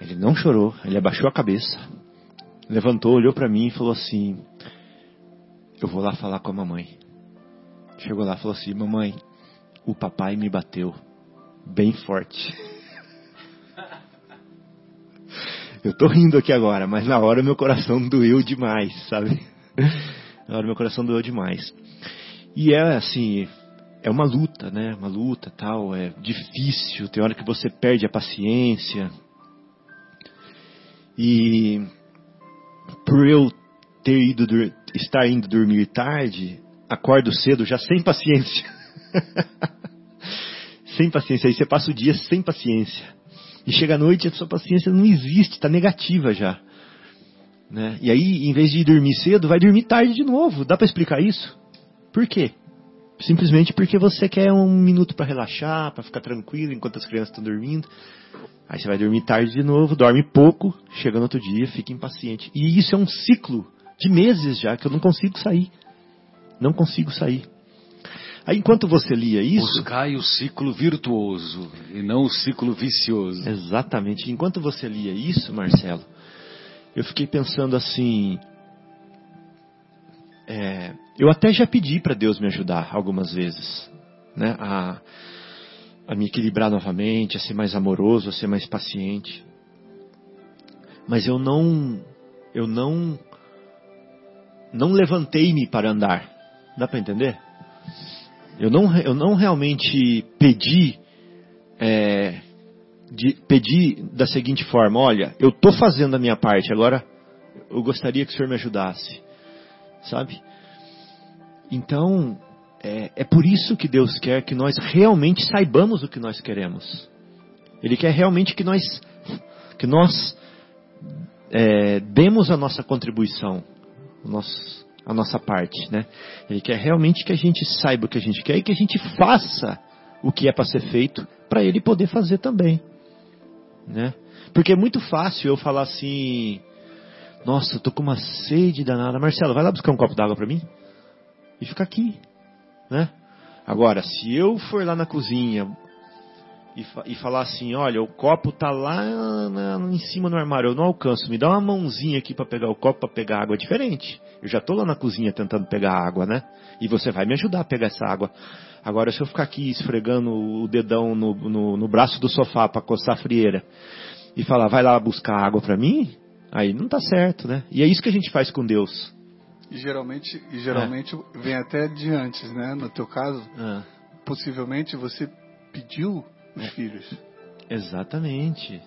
Ele não chorou, ele abaixou a cabeça, levantou, olhou para mim e falou assim: Eu vou lá falar com a mamãe. Chegou lá e falou assim: Mamãe, o papai me bateu bem forte. Eu tô rindo aqui agora, mas na hora meu coração doeu demais, sabe? Na hora meu coração doeu demais. E é assim, é uma luta, né? Uma luta, tal, é difícil, tem hora que você perde a paciência. E por eu ter ido estar indo dormir tarde, acordo cedo já sem paciência. sem paciência, aí você passa o dia sem paciência. E chega à noite a sua paciência não existe, está negativa já. Né? E aí, em vez de ir dormir cedo, vai dormir tarde de novo. Dá para explicar isso? Por quê? Simplesmente porque você quer um minuto para relaxar, para ficar tranquilo enquanto as crianças estão dormindo. Aí você vai dormir tarde de novo, dorme pouco, chega no outro dia, fica impaciente. E isso é um ciclo de meses já que eu não consigo sair. Não consigo sair. Aí enquanto você lia isso. Buscai o ciclo virtuoso e não o ciclo vicioso. Exatamente. Enquanto você lia isso, Marcelo, eu fiquei pensando assim: é, eu até já pedi para Deus me ajudar algumas vezes, né, a, a me equilibrar novamente, a ser mais amoroso, a ser mais paciente. Mas eu não, eu não, não levantei-me para andar. Dá para entender? Eu não, eu não realmente pedi, é, de, pedi da seguinte forma: olha, eu estou fazendo a minha parte, agora eu gostaria que o Senhor me ajudasse sabe? Então, é, é por isso que Deus quer que nós realmente saibamos o que nós queremos. Ele quer realmente que nós, que nós é, demos a nossa contribuição, nosso, a nossa parte, né? Ele quer realmente que a gente saiba o que a gente quer e que a gente faça o que é para ser feito para ele poder fazer também, né? Porque é muito fácil eu falar assim, nossa, eu tô com uma sede danada. Marcelo, vai lá buscar um copo d'água para mim? E fica aqui, né? Agora, se eu for lá na cozinha e, e falar assim, olha, o copo tá lá na, em cima no armário, eu não alcanço, me dá uma mãozinha aqui para pegar o copo, para pegar água, é diferente. Eu já tô lá na cozinha tentando pegar água, né? E você vai me ajudar a pegar essa água. Agora, se eu ficar aqui esfregando o dedão no, no, no braço do sofá para coçar a frieira e falar, vai lá buscar água para mim, Aí não está certo, né? E é isso que a gente faz com Deus. E geralmente, e geralmente é. vem até de antes, né? No teu caso, é. possivelmente você pediu os é. filhos. Exatamente.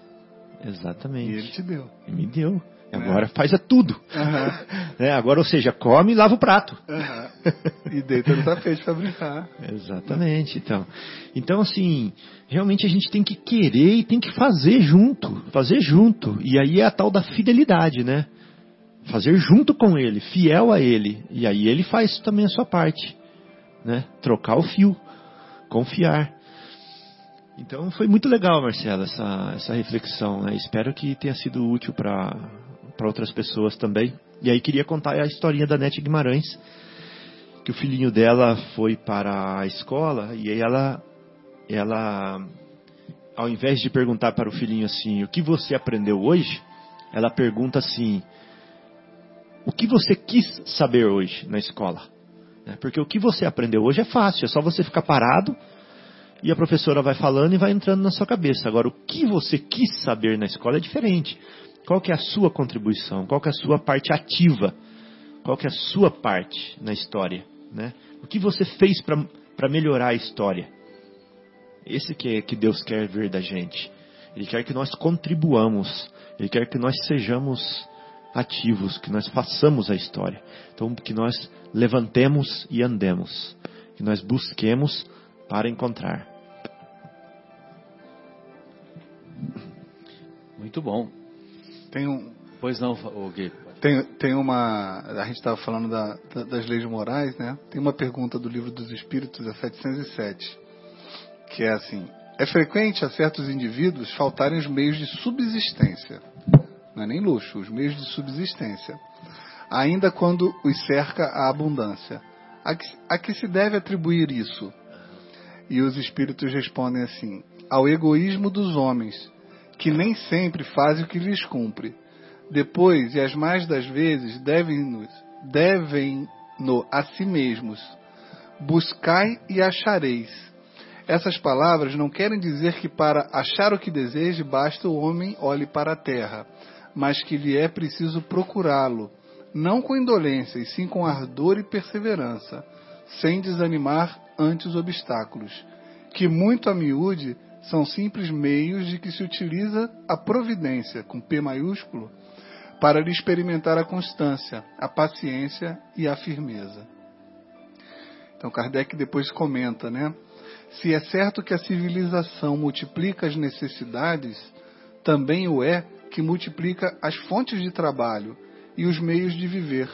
Exatamente. E ele te deu. E me deu. Né? Agora faz a tudo. Uhum. É, agora, ou seja, come e lava o prato. Uhum. E deita no tapete para brincar. Exatamente. Então, então, assim, realmente a gente tem que querer e tem que fazer junto. Fazer junto. E aí é a tal da fidelidade, né? Fazer junto com ele, fiel a ele. E aí ele faz também a sua parte. Né? Trocar o fio. Confiar. Então foi muito legal, Marcela, essa, essa reflexão. Né? Espero que tenha sido útil para outras pessoas também. E aí queria contar a historinha da Nete Guimarães, que o filhinho dela foi para a escola e aí ela, ela, ao invés de perguntar para o filhinho assim, o que você aprendeu hoje, ela pergunta assim, o que você quis saber hoje na escola? Né? Porque o que você aprendeu hoje é fácil, é só você ficar parado e a professora vai falando e vai entrando na sua cabeça. Agora, o que você quis saber na escola é diferente. Qual que é a sua contribuição? Qual que é a sua parte ativa? Qual que é a sua parte na história? Né? O que você fez para melhorar a história? Esse que, é, que Deus quer ver da gente. Ele quer que nós contribuamos. Ele quer que nós sejamos ativos, que nós façamos a história. Então, que nós levantemos e andemos. Que nós busquemos para encontrar. Muito bom. Tem um. Pois não, o Gui. Tem, tem uma. A gente estava falando da, da, das leis morais, né? Tem uma pergunta do livro dos Espíritos, a 707, que é assim: É frequente a certos indivíduos faltarem os meios de subsistência. Não é nem luxo, os meios de subsistência. Ainda quando os cerca a abundância. A que, a que se deve atribuir isso? E os espíritos respondem assim: Ao egoísmo dos homens, que nem sempre fazem o que lhes cumpre depois, e as mais das vezes, devem-no devem a si mesmos. Buscai e achareis. Essas palavras não querem dizer que para achar o que deseje basta o homem olhe para a terra, mas que lhe é preciso procurá-lo, não com indolência, e sim com ardor e perseverança, sem desanimar ante os obstáculos, que muito a miúde são simples meios de que se utiliza a providência, com P maiúsculo, para lhe experimentar a constância, a paciência e a firmeza. Então Kardec depois comenta, né? Se é certo que a civilização multiplica as necessidades, também o é que multiplica as fontes de trabalho e os meios de viver.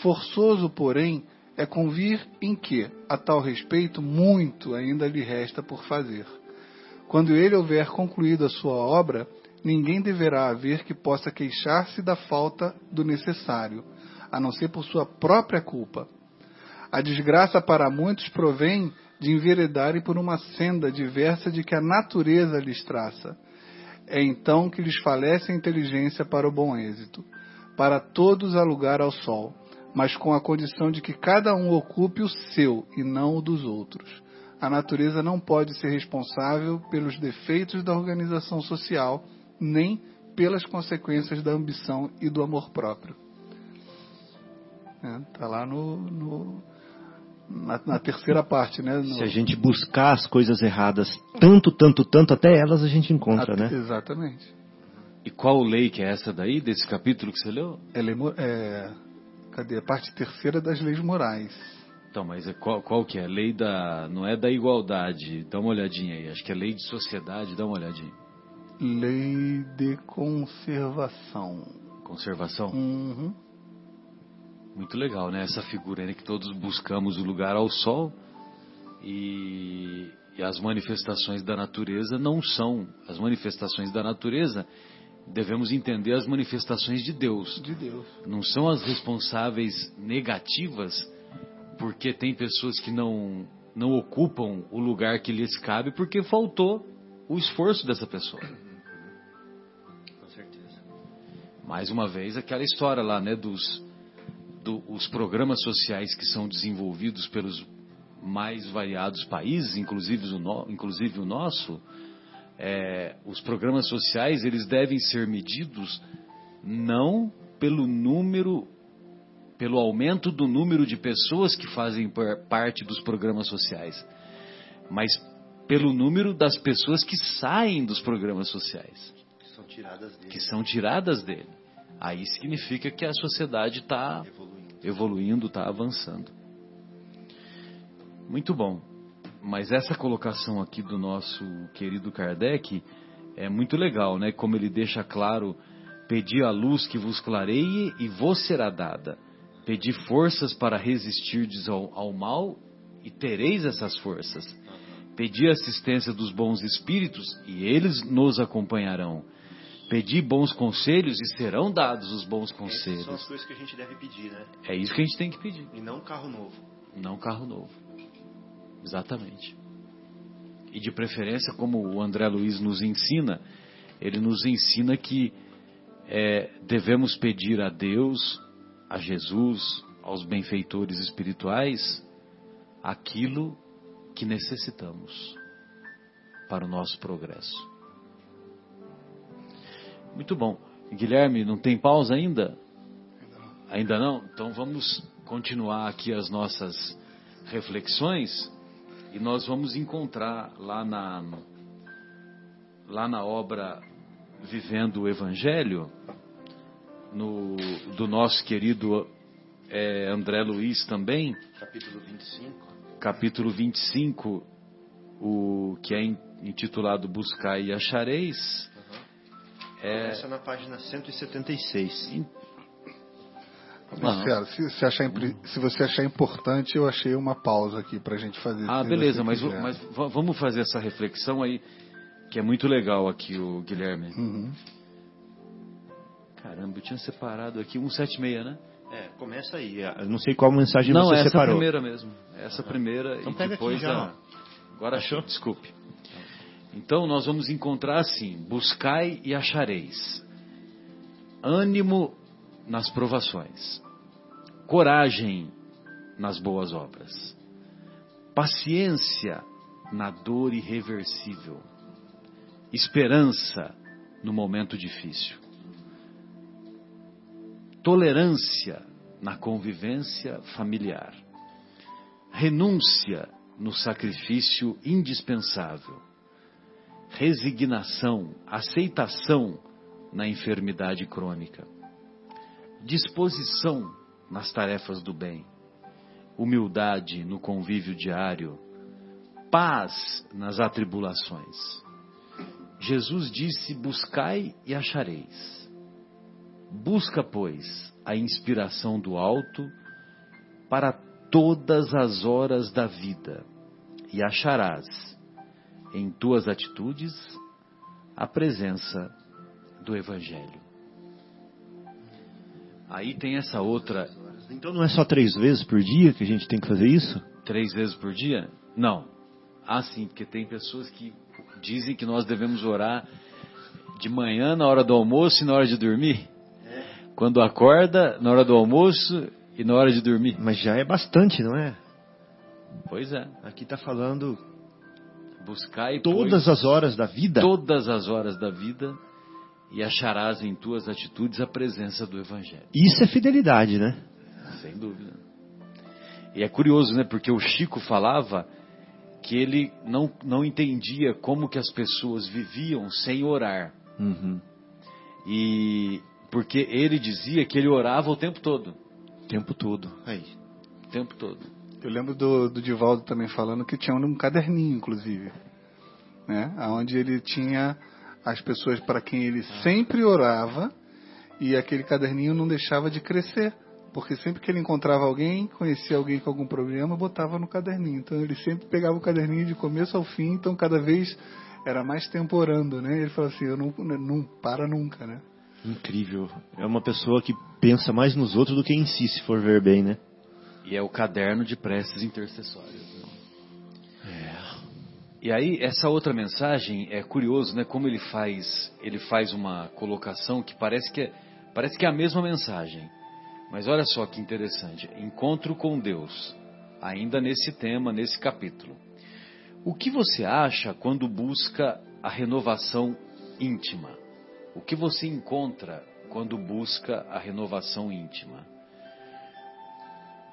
Forçoso, porém, é convir em que, a tal respeito, muito ainda lhe resta por fazer. Quando ele houver concluído a sua obra, ninguém deverá haver que possa queixar-se da falta do necessário, a não ser por sua própria culpa. A desgraça para muitos provém de enveredarem por uma senda diversa de que a natureza lhes traça. É então que lhes falece a inteligência para o bom êxito. Para todos há lugar ao sol, mas com a condição de que cada um ocupe o seu e não o dos outros. A natureza não pode ser responsável pelos defeitos da organização social nem pelas consequências da ambição e do amor próprio. Está é, tá lá no, no na, na, terceira parte, né? No... Se a gente buscar as coisas erradas tanto, tanto, tanto, até elas a gente encontra, até, né? Exatamente. E qual lei que é essa daí, desse capítulo que você leu? É, é, cadê? A parte terceira das leis morais. Então, mas é qual, qual que é? A lei da... Não é da igualdade. Dá uma olhadinha aí. Acho que é lei de sociedade. Dá uma olhadinha. Lei de conservação. Conservação? Uhum. Muito legal, né? Essa figura né? que todos buscamos o lugar ao sol e, e as manifestações da natureza não são as manifestações da natureza. Devemos entender as manifestações de Deus. De Deus. Não são as responsáveis negativas, porque tem pessoas que não não ocupam o lugar que lhes cabe porque faltou o esforço dessa pessoa. mais uma vez aquela história lá, né, dos do, os programas sociais que são desenvolvidos pelos mais variados países, inclusive o, no, inclusive o nosso, é, os programas sociais eles devem ser medidos não pelo número, pelo aumento do número de pessoas que fazem parte dos programas sociais, mas pelo número das pessoas que saem dos programas sociais tiradas dele. que são tiradas dele. Aí significa que a sociedade está evoluindo, está avançando. Muito bom. Mas essa colocação aqui do nosso querido Kardec é muito legal, né? Como ele deixa claro: pedi a luz que vos clareie e vos será dada. Pedi forças para resistirdes ao, ao mal e tereis essas forças. Pedi assistência dos bons espíritos e eles nos acompanharão. Pedi bons conselhos e serão dados os bons conselhos. Essas são as coisas que a gente deve pedir, né? É isso que a gente tem que pedir. E não carro novo. Não carro novo. Exatamente. E de preferência, como o André Luiz nos ensina, ele nos ensina que é, devemos pedir a Deus, a Jesus, aos benfeitores espirituais, aquilo que necessitamos para o nosso progresso. Muito bom. Guilherme, não tem pausa ainda? Ainda não? Então vamos continuar aqui as nossas reflexões e nós vamos encontrar lá na lá na obra Vivendo o Evangelho no, do nosso querido é, André Luiz também, Capítulo 25. capítulo 25, o que é in- intitulado Buscar e Achareis. É, Começa na página 176. Marcelo, se, se achar se você achar importante, eu achei uma pausa aqui pra gente fazer. Ah, beleza, mas, mas va- vamos fazer essa reflexão aí, que é muito legal aqui, o Guilherme. Uhum. Caramba, eu tinha separado aqui 176, né? É, começa aí. Eu não sei qual mensagem Não, você essa separou. primeira mesmo. Essa primeira Então e pega depois aqui já. Agora achou? Desculpe. Então nós vamos encontrar assim: buscai e achareis. Ânimo nas provações. Coragem nas boas obras. Paciência na dor irreversível. Esperança no momento difícil. Tolerância na convivência familiar. Renúncia no sacrifício indispensável. Resignação, aceitação na enfermidade crônica. Disposição nas tarefas do bem. Humildade no convívio diário. Paz nas atribulações. Jesus disse: Buscai e achareis. Busca, pois, a inspiração do alto para todas as horas da vida, e acharás em tuas atitudes a presença do Evangelho. Aí tem essa outra, Então não é só três vezes por dia que a gente tem que fazer isso? três vezes por dia? Não. Ah, sim, porque tem pessoas que dizem que nós devemos orar de manhã, na hora do almoço e na hora de dormir. Quando acorda, na hora do almoço e na hora de dormir. Mas já é bastante, não é? Pois é. Aqui está falando Buscai todas pois, as horas da vida. todas as horas da vida e acharás em tuas atitudes a presença do Evangelho. Isso é fidelidade, né? Sem dúvida. E é curioso, né? Porque o Chico falava que ele não, não entendia como que as pessoas viviam sem orar. Uhum. E porque ele dizia que ele orava o tempo todo. O tempo todo. Aí. O tempo todo. Eu lembro do, do Divaldo também falando que tinha um caderninho, inclusive, né? Onde ele tinha as pessoas para quem ele sempre orava e aquele caderninho não deixava de crescer, porque sempre que ele encontrava alguém, conhecia alguém com algum problema, botava no caderninho. Então ele sempre pegava o caderninho de começo ao fim, então cada vez era mais tempo orando, né? Ele falou assim, eu não, não para nunca, né? Incrível. É uma pessoa que pensa mais nos outros do que em si, se for ver bem, né? E é o caderno de preces intercessórias. E aí essa outra mensagem é curioso, né? Como ele faz, ele faz uma colocação que parece que é, parece que é a mesma mensagem. Mas olha só que interessante. Encontro com Deus, ainda nesse tema, nesse capítulo. O que você acha quando busca a renovação íntima? O que você encontra quando busca a renovação íntima?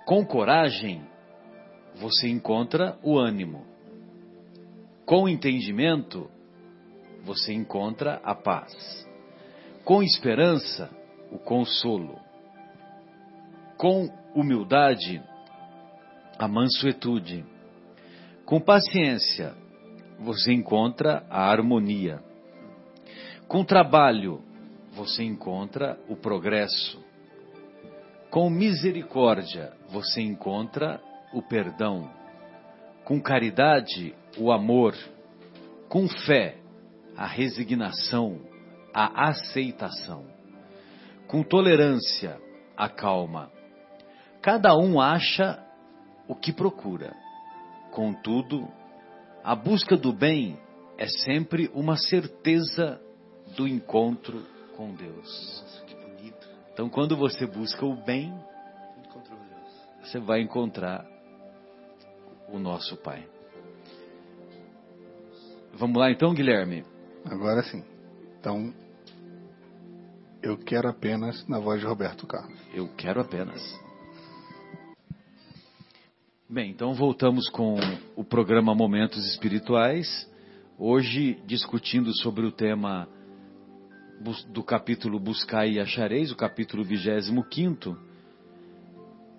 Com coragem, você encontra o ânimo. Com entendimento, você encontra a paz. Com esperança, o consolo. Com humildade, a mansuetude. Com paciência, você encontra a harmonia. Com trabalho, você encontra o progresso. Com misericórdia, você encontra o perdão. Com caridade, o amor. Com fé, a resignação, a aceitação. Com tolerância, a calma. Cada um acha o que procura. Contudo, a busca do bem é sempre uma certeza do encontro com Deus. Nossa, que bonito. Então, quando você busca o bem, você vai encontrar o nosso Pai. Vamos lá então, Guilherme? Agora sim. Então, Eu quero apenas, na voz de Roberto Carlos. Eu quero apenas. Bem, então voltamos com o programa Momentos Espirituais. Hoje discutindo sobre o tema do capítulo Buscai e Achareis, o capítulo 25,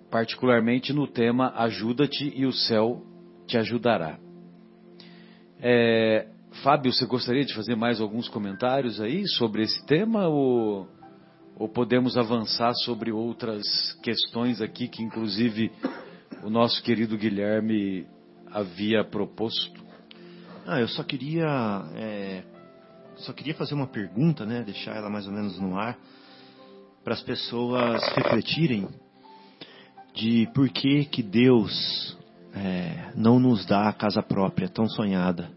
particularmente no tema Ajuda-te e o céu te ajudará. É, Fábio, você gostaria de fazer mais alguns comentários aí sobre esse tema ou, ou podemos avançar sobre outras questões aqui que inclusive o nosso querido Guilherme havia proposto? Ah, eu só queria é, só queria fazer uma pergunta, né? Deixar ela mais ou menos no ar para as pessoas refletirem de por que que Deus é, não nos dá a casa própria tão sonhada.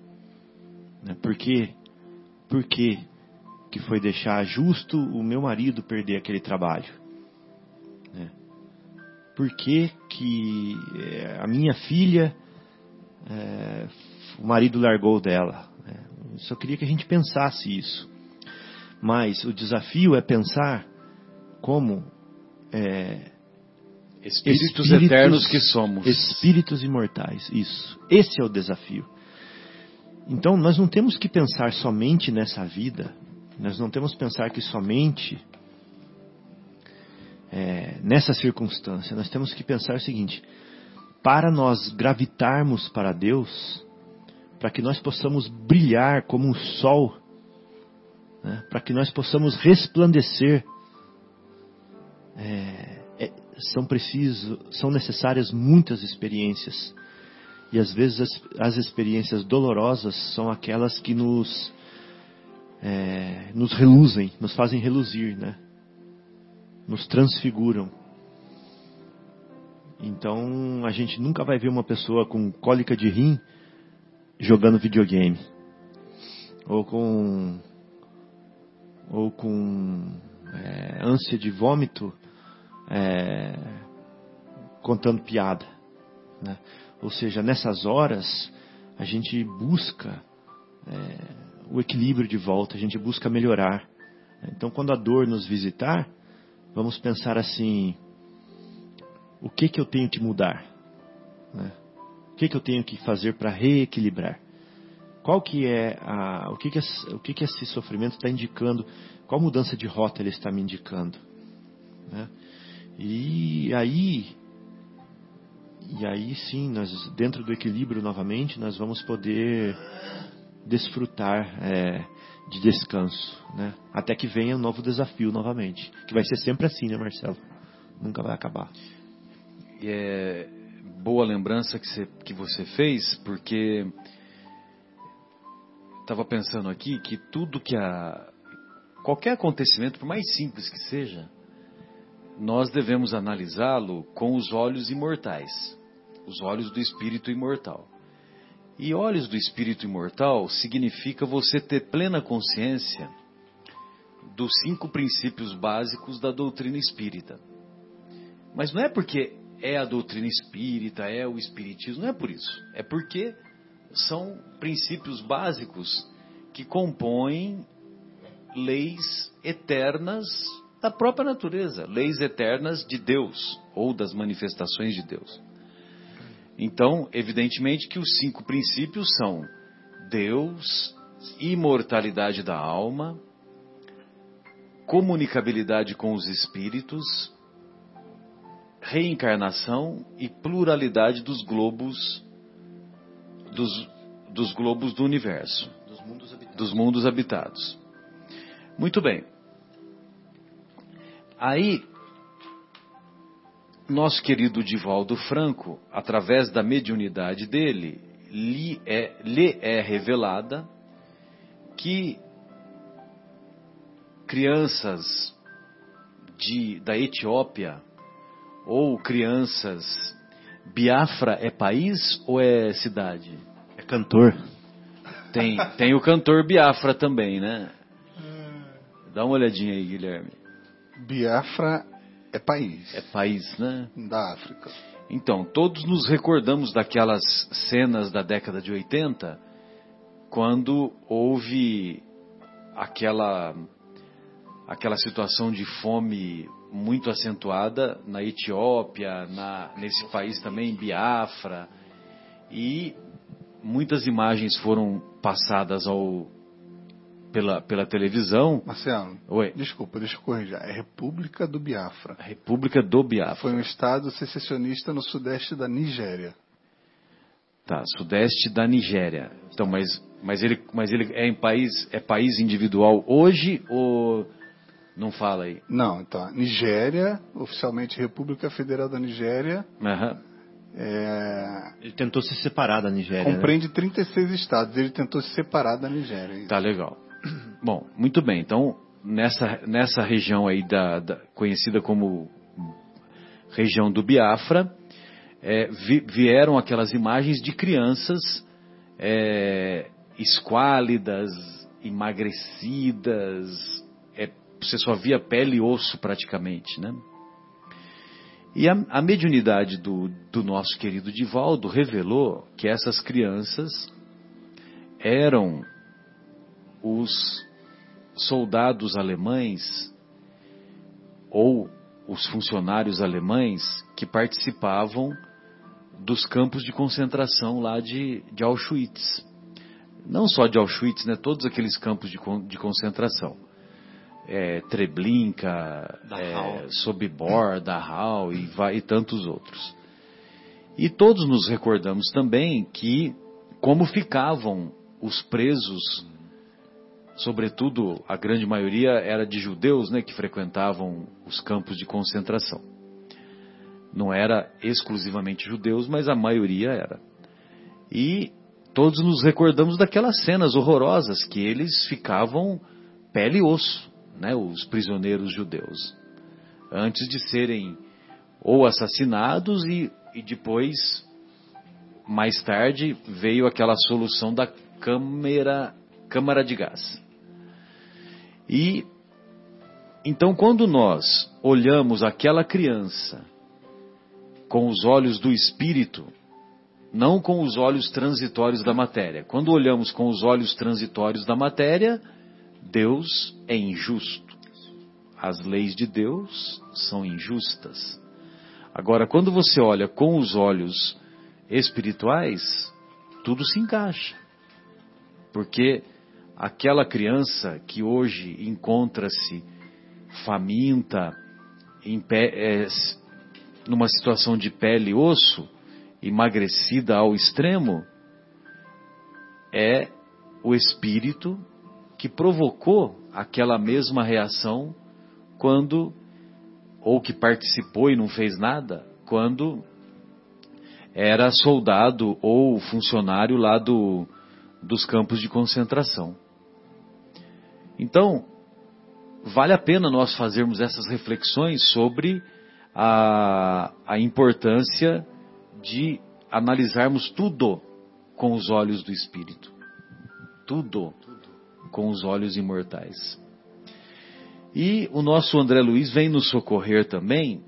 Né? Por que, por que que foi deixar justo o meu marido perder aquele trabalho? Né? Por que que é, a minha filha é, o marido largou dela? Né? Só queria que a gente pensasse isso. Mas o desafio é pensar como é, espíritos, espíritos eternos que somos. Espíritos imortais, isso. Esse é o desafio. Então nós não temos que pensar somente nessa vida, nós não temos que pensar que somente é, nessa circunstância, nós temos que pensar o seguinte: para nós gravitarmos para Deus, para que nós possamos brilhar como um sol, né, para que nós possamos resplandecer, é, são preciso, são necessárias muitas experiências. E às vezes as, as experiências dolorosas são aquelas que nos é, nos reluzem, nos fazem reluzir, né? Nos transfiguram. Então a gente nunca vai ver uma pessoa com cólica de rim jogando videogame. Ou com ou com é, ânsia de vômito é, contando piada. Né? Ou seja, nessas horas a gente busca é, o equilíbrio de volta, a gente busca melhorar. Então, quando a dor nos visitar, vamos pensar assim: o que que eu tenho que mudar? Né? O que que eu tenho que fazer para reequilibrar? Qual que é a, o que que, o que que esse sofrimento está indicando? Qual mudança de rota ele está me indicando? Né? E aí e aí sim, nós, dentro do equilíbrio novamente, nós vamos poder desfrutar é, de descanso, né? Até que venha um novo desafio novamente, que vai ser sempre assim, né, Marcelo? Nunca vai acabar. É boa lembrança que você, que você fez, porque estava pensando aqui que tudo que a qualquer acontecimento, por mais simples que seja, nós devemos analisá-lo com os olhos imortais os olhos do espírito imortal. E olhos do espírito imortal significa você ter plena consciência dos cinco princípios básicos da doutrina espírita. Mas não é porque é a doutrina espírita, é o espiritismo, não é por isso. É porque são princípios básicos que compõem leis eternas da própria natureza, leis eternas de Deus ou das manifestações de Deus. Então, evidentemente que os cinco princípios são Deus, imortalidade da alma, comunicabilidade com os espíritos, reencarnação e pluralidade dos globos dos, dos globos do universo, dos mundos habitados. Dos mundos habitados. Muito bem. Aí nosso querido Divaldo Franco, através da mediunidade dele, lhe é, lhe é revelada que crianças de, da Etiópia ou crianças. Biafra é país ou é cidade? É cantor. Tem, tem o cantor Biafra também, né? Dá uma olhadinha aí, Guilherme. Biafra é país. É país, né? Da África. Então, todos nos recordamos daquelas cenas da década de 80, quando houve aquela aquela situação de fome muito acentuada na Etiópia, na, nesse país também, Biafra, e muitas imagens foram passadas ao, pela, pela televisão. Marcelo, Oi. desculpa, deixa eu corrigir. É República do Biafra. República do Biafra. Foi um estado secessionista no sudeste da Nigéria. Tá, sudeste da Nigéria. Então, mas, mas ele, mas ele é em país, é país individual hoje ou não fala aí? Não, então, Nigéria, oficialmente República Federal da Nigéria, Aham. é, Ele tentou se separar da Nigéria. né? compreende 36 estados. Ele tentou se separar da Nigéria. isso. Tá legal. Bom, muito bem. Então, nessa, nessa região aí da, da- conhecida como região do Biafra, é, vi- vieram aquelas imagens de crianças é, esquálidas, emagrecidas, é, você só via pele e osso praticamente, né? E a, a mediunidade do, do nosso querido Divaldo revelou que essas crianças eram os soldados alemães ou os funcionários alemães que participavam dos campos de concentração lá de, de Auschwitz. Não só de Auschwitz, né? Todos aqueles campos de, de concentração. É, Treblinka, é, Sobibor, Dachau e, e tantos outros. E todos nos recordamos também que como ficavam os presos, sobretudo a grande maioria era de judeus, né, que frequentavam os campos de concentração. Não era exclusivamente judeus, mas a maioria era. E todos nos recordamos daquelas cenas horrorosas que eles ficavam pele e osso, né, os prisioneiros judeus, antes de serem ou assassinados e, e depois, mais tarde, veio aquela solução da câmara, câmara de gás. E então, quando nós olhamos aquela criança com os olhos do espírito, não com os olhos transitórios da matéria. Quando olhamos com os olhos transitórios da matéria, Deus é injusto. As leis de Deus são injustas. Agora, quando você olha com os olhos espirituais, tudo se encaixa. Porque aquela criança que hoje encontra-se faminta, em pé, é, numa situação de pele e osso, emagrecida ao extremo, é o espírito que provocou aquela mesma reação quando, ou que participou e não fez nada, quando era soldado ou funcionário lá do, dos campos de concentração. Então, vale a pena nós fazermos essas reflexões sobre a, a importância de analisarmos tudo com os olhos do Espírito. Tudo com os olhos imortais. E o nosso André Luiz vem nos socorrer também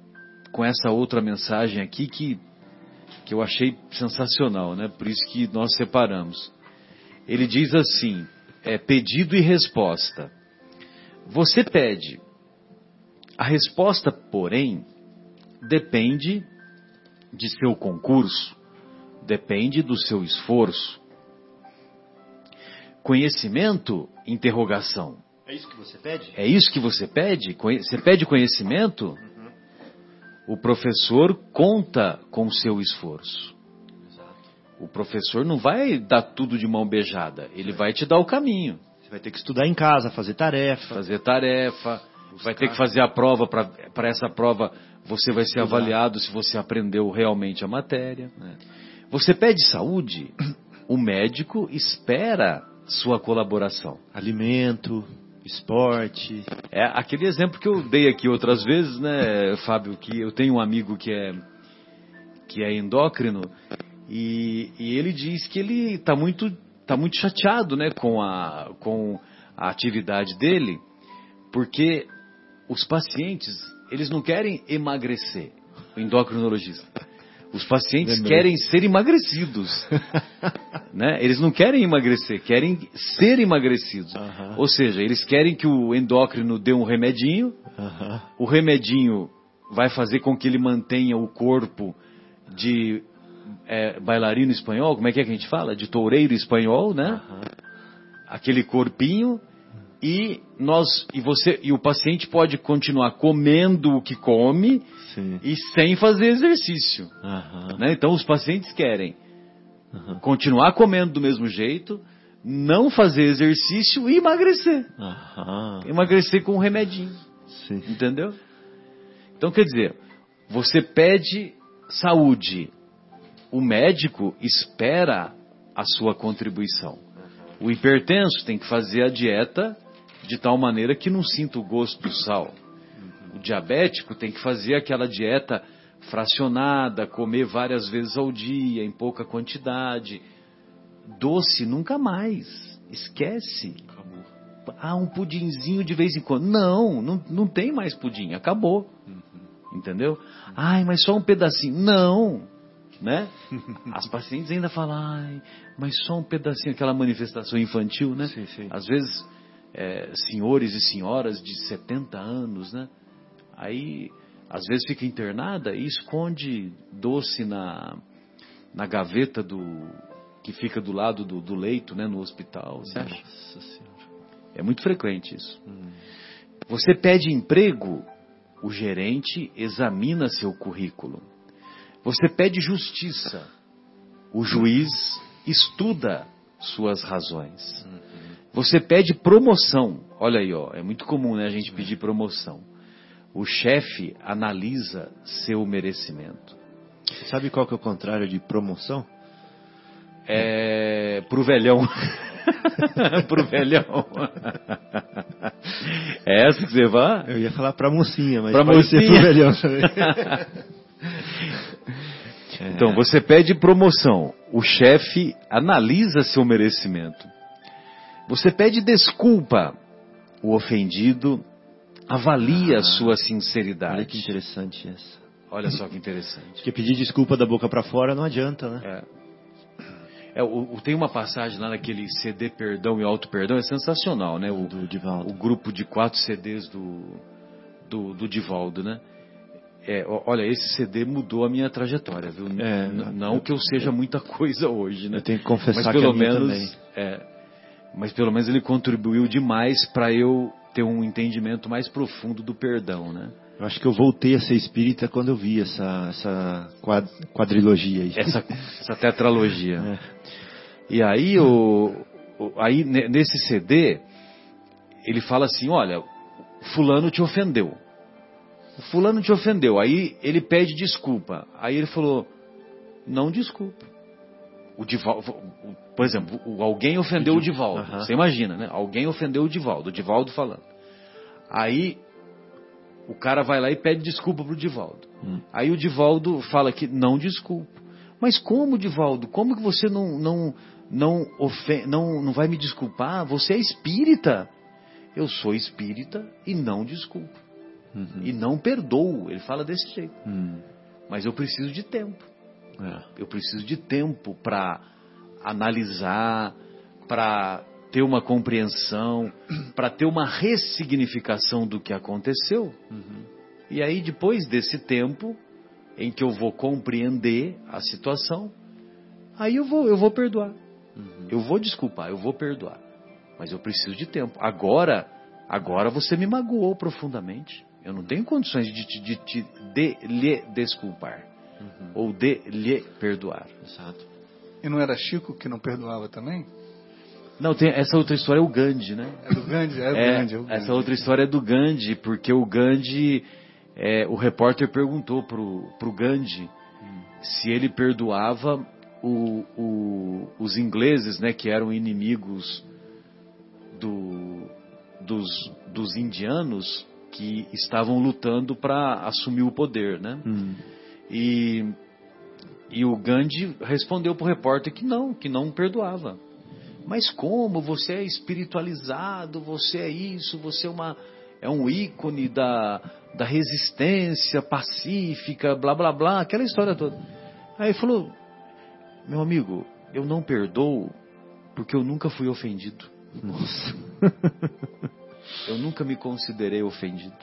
com essa outra mensagem aqui que, que eu achei sensacional, né? Por isso que nós separamos. Ele diz assim: é pedido e resposta. Você pede. A resposta, porém, depende de seu concurso, depende do seu esforço. Conhecimento? Interrogação. É isso que você pede? É isso que você pede? Você pede conhecimento? O professor conta com o seu esforço. O professor não vai dar tudo de mão beijada, ele vai te dar o caminho. Você vai ter que estudar em casa, fazer tarefa. fazer tarefa, vai ter que fazer a prova, para essa prova você vai ser avaliado se você aprendeu realmente a matéria. né? Você pede saúde, o médico espera sua colaboração. Alimento, esporte. É aquele exemplo que eu dei aqui outras vezes, né, Fábio, que eu tenho um amigo que é que é endócrino e, e ele diz que ele está muito tá muito chateado, né, com a com a atividade dele, porque os pacientes eles não querem emagrecer, o endocrinologista. Os pacientes Lembrei. querem ser emagrecidos. né? Eles não querem emagrecer, querem ser emagrecidos. Aham. Ou seja, eles querem que o endócrino dê um remedinho, Aham. o remedinho vai fazer com que ele mantenha o corpo de é, bailarino espanhol, como é que é que a gente fala? De toureiro espanhol, né? Aham. Aquele corpinho e nós e você e o paciente pode continuar comendo o que come Sim. e sem fazer exercício, Aham. né? Então os pacientes querem Aham. continuar comendo do mesmo jeito, não fazer exercício e emagrecer, Aham. emagrecer com um remedinho. Sim. Entendeu? Então, quer dizer, você pede saúde, o médico espera a sua contribuição. O hipertenso tem que fazer a dieta de tal maneira que não sinta o gosto do sal. O diabético tem que fazer aquela dieta fracionada, comer várias vezes ao dia, em pouca quantidade. Doce nunca mais. Esquece. Ah, um pudinzinho de vez em quando. Não, não, não tem mais pudim, acabou. Entendeu? Ai, mas só um pedacinho. Não, né? As pacientes ainda falam, mas só um pedacinho, aquela manifestação infantil, né? Sim, sim. Às vezes, é, senhores e senhoras de 70 anos, né? Aí, às vezes fica internada e esconde doce na, na gaveta do que fica do lado do, do leito, né? No hospital, você acha? Nossa Senhora. É muito frequente isso. Hum. Você pede emprego, o gerente examina seu currículo. Você pede justiça, o juiz estuda suas razões. Você pede promoção, olha aí, ó, é muito comum né, a gente pedir promoção. O chefe analisa seu merecimento. Sabe qual que é o contrário de promoção? É pro velhão. pro velhão. É essa que você vai? Eu ia falar pra mocinha, mas Pra pode ser mocinha. pro velhão também. Então, você pede promoção. O chefe analisa seu merecimento. Você pede desculpa. O ofendido avalia Ah. sua Olha sinceridade. que interessante essa. Olha só que interessante. Porque pedir desculpa da boca pra fora não adianta, né? É. É, o- o- tem uma passagem lá naquele CD Perdão e Auto Perdão, é sensacional, né? O, Do Divaldo. o grupo de quatro CDs do, do, do Divaldo, né? É, olha, esse CD mudou a minha trajetória, viu? É, n- eu- não que eu seja muita coisa hoje, né? Eu tenho que confessar mas que pelo minha menos, também. é, mas pelo menos ele contribuiu demais para eu ter um entendimento mais profundo do perdão, né? Eu acho que eu voltei a ser espírita quando eu vi essa, essa quad- quadrilogia aí. Essa, essa tetralogia. É. E aí, o, aí ne- nesse CD, ele fala assim: olha, Fulano te ofendeu. O Fulano te ofendeu. Aí ele pede desculpa. Aí ele falou: não desculpa. O Divaldo, por exemplo, o- alguém ofendeu o Divaldo. Aham. Você imagina, né? Alguém ofendeu o Divaldo, o Divaldo falando. Aí o cara vai lá e pede desculpa pro Divaldo. Hum. Aí o Divaldo fala que não desculpa. Mas como, Divaldo? Como que você não não não, ofen não não vai me desculpar? Você é espírita. Eu sou espírita e não desculpo. Uhum. E não perdoo. Ele fala desse jeito. Hum. Mas eu preciso de tempo. É. Eu preciso de tempo para analisar, para ter uma compreensão, para ter uma ressignificação do que aconteceu. Uhum. E aí, depois desse tempo em que eu vou compreender a situação, aí eu vou, eu vou perdoar. Eu vou desculpar, eu vou perdoar. Mas eu preciso de tempo. Agora, agora você me magoou profundamente. Eu não tenho condições de, te- de, te- de lhe desculpar ou de lhe perdoar. Exato. E não era Chico que não perdoava também? Não, tem essa outra história é o Gandhi, né? É do Gandhi? É, o É, Gandhi. é o Gandhi. essa outra história é do Gandhi, porque o Gandhi, é, o repórter perguntou pro, pro Gandhi se ele perdoava o- o- os ingleses, né, que eram inimigos do- dos, dos indianos que estavam lutando para assumir o poder, né? Hum. E, e o Gandhi respondeu para o repórter que não, que não perdoava. Mas como? Você é espiritualizado, você é isso, você é, uma, é um ícone da, da resistência pacífica, blá blá blá, aquela história toda. Aí falou: Meu amigo, eu não perdoo porque eu nunca fui ofendido. Nossa. Eu nunca me considerei ofendido.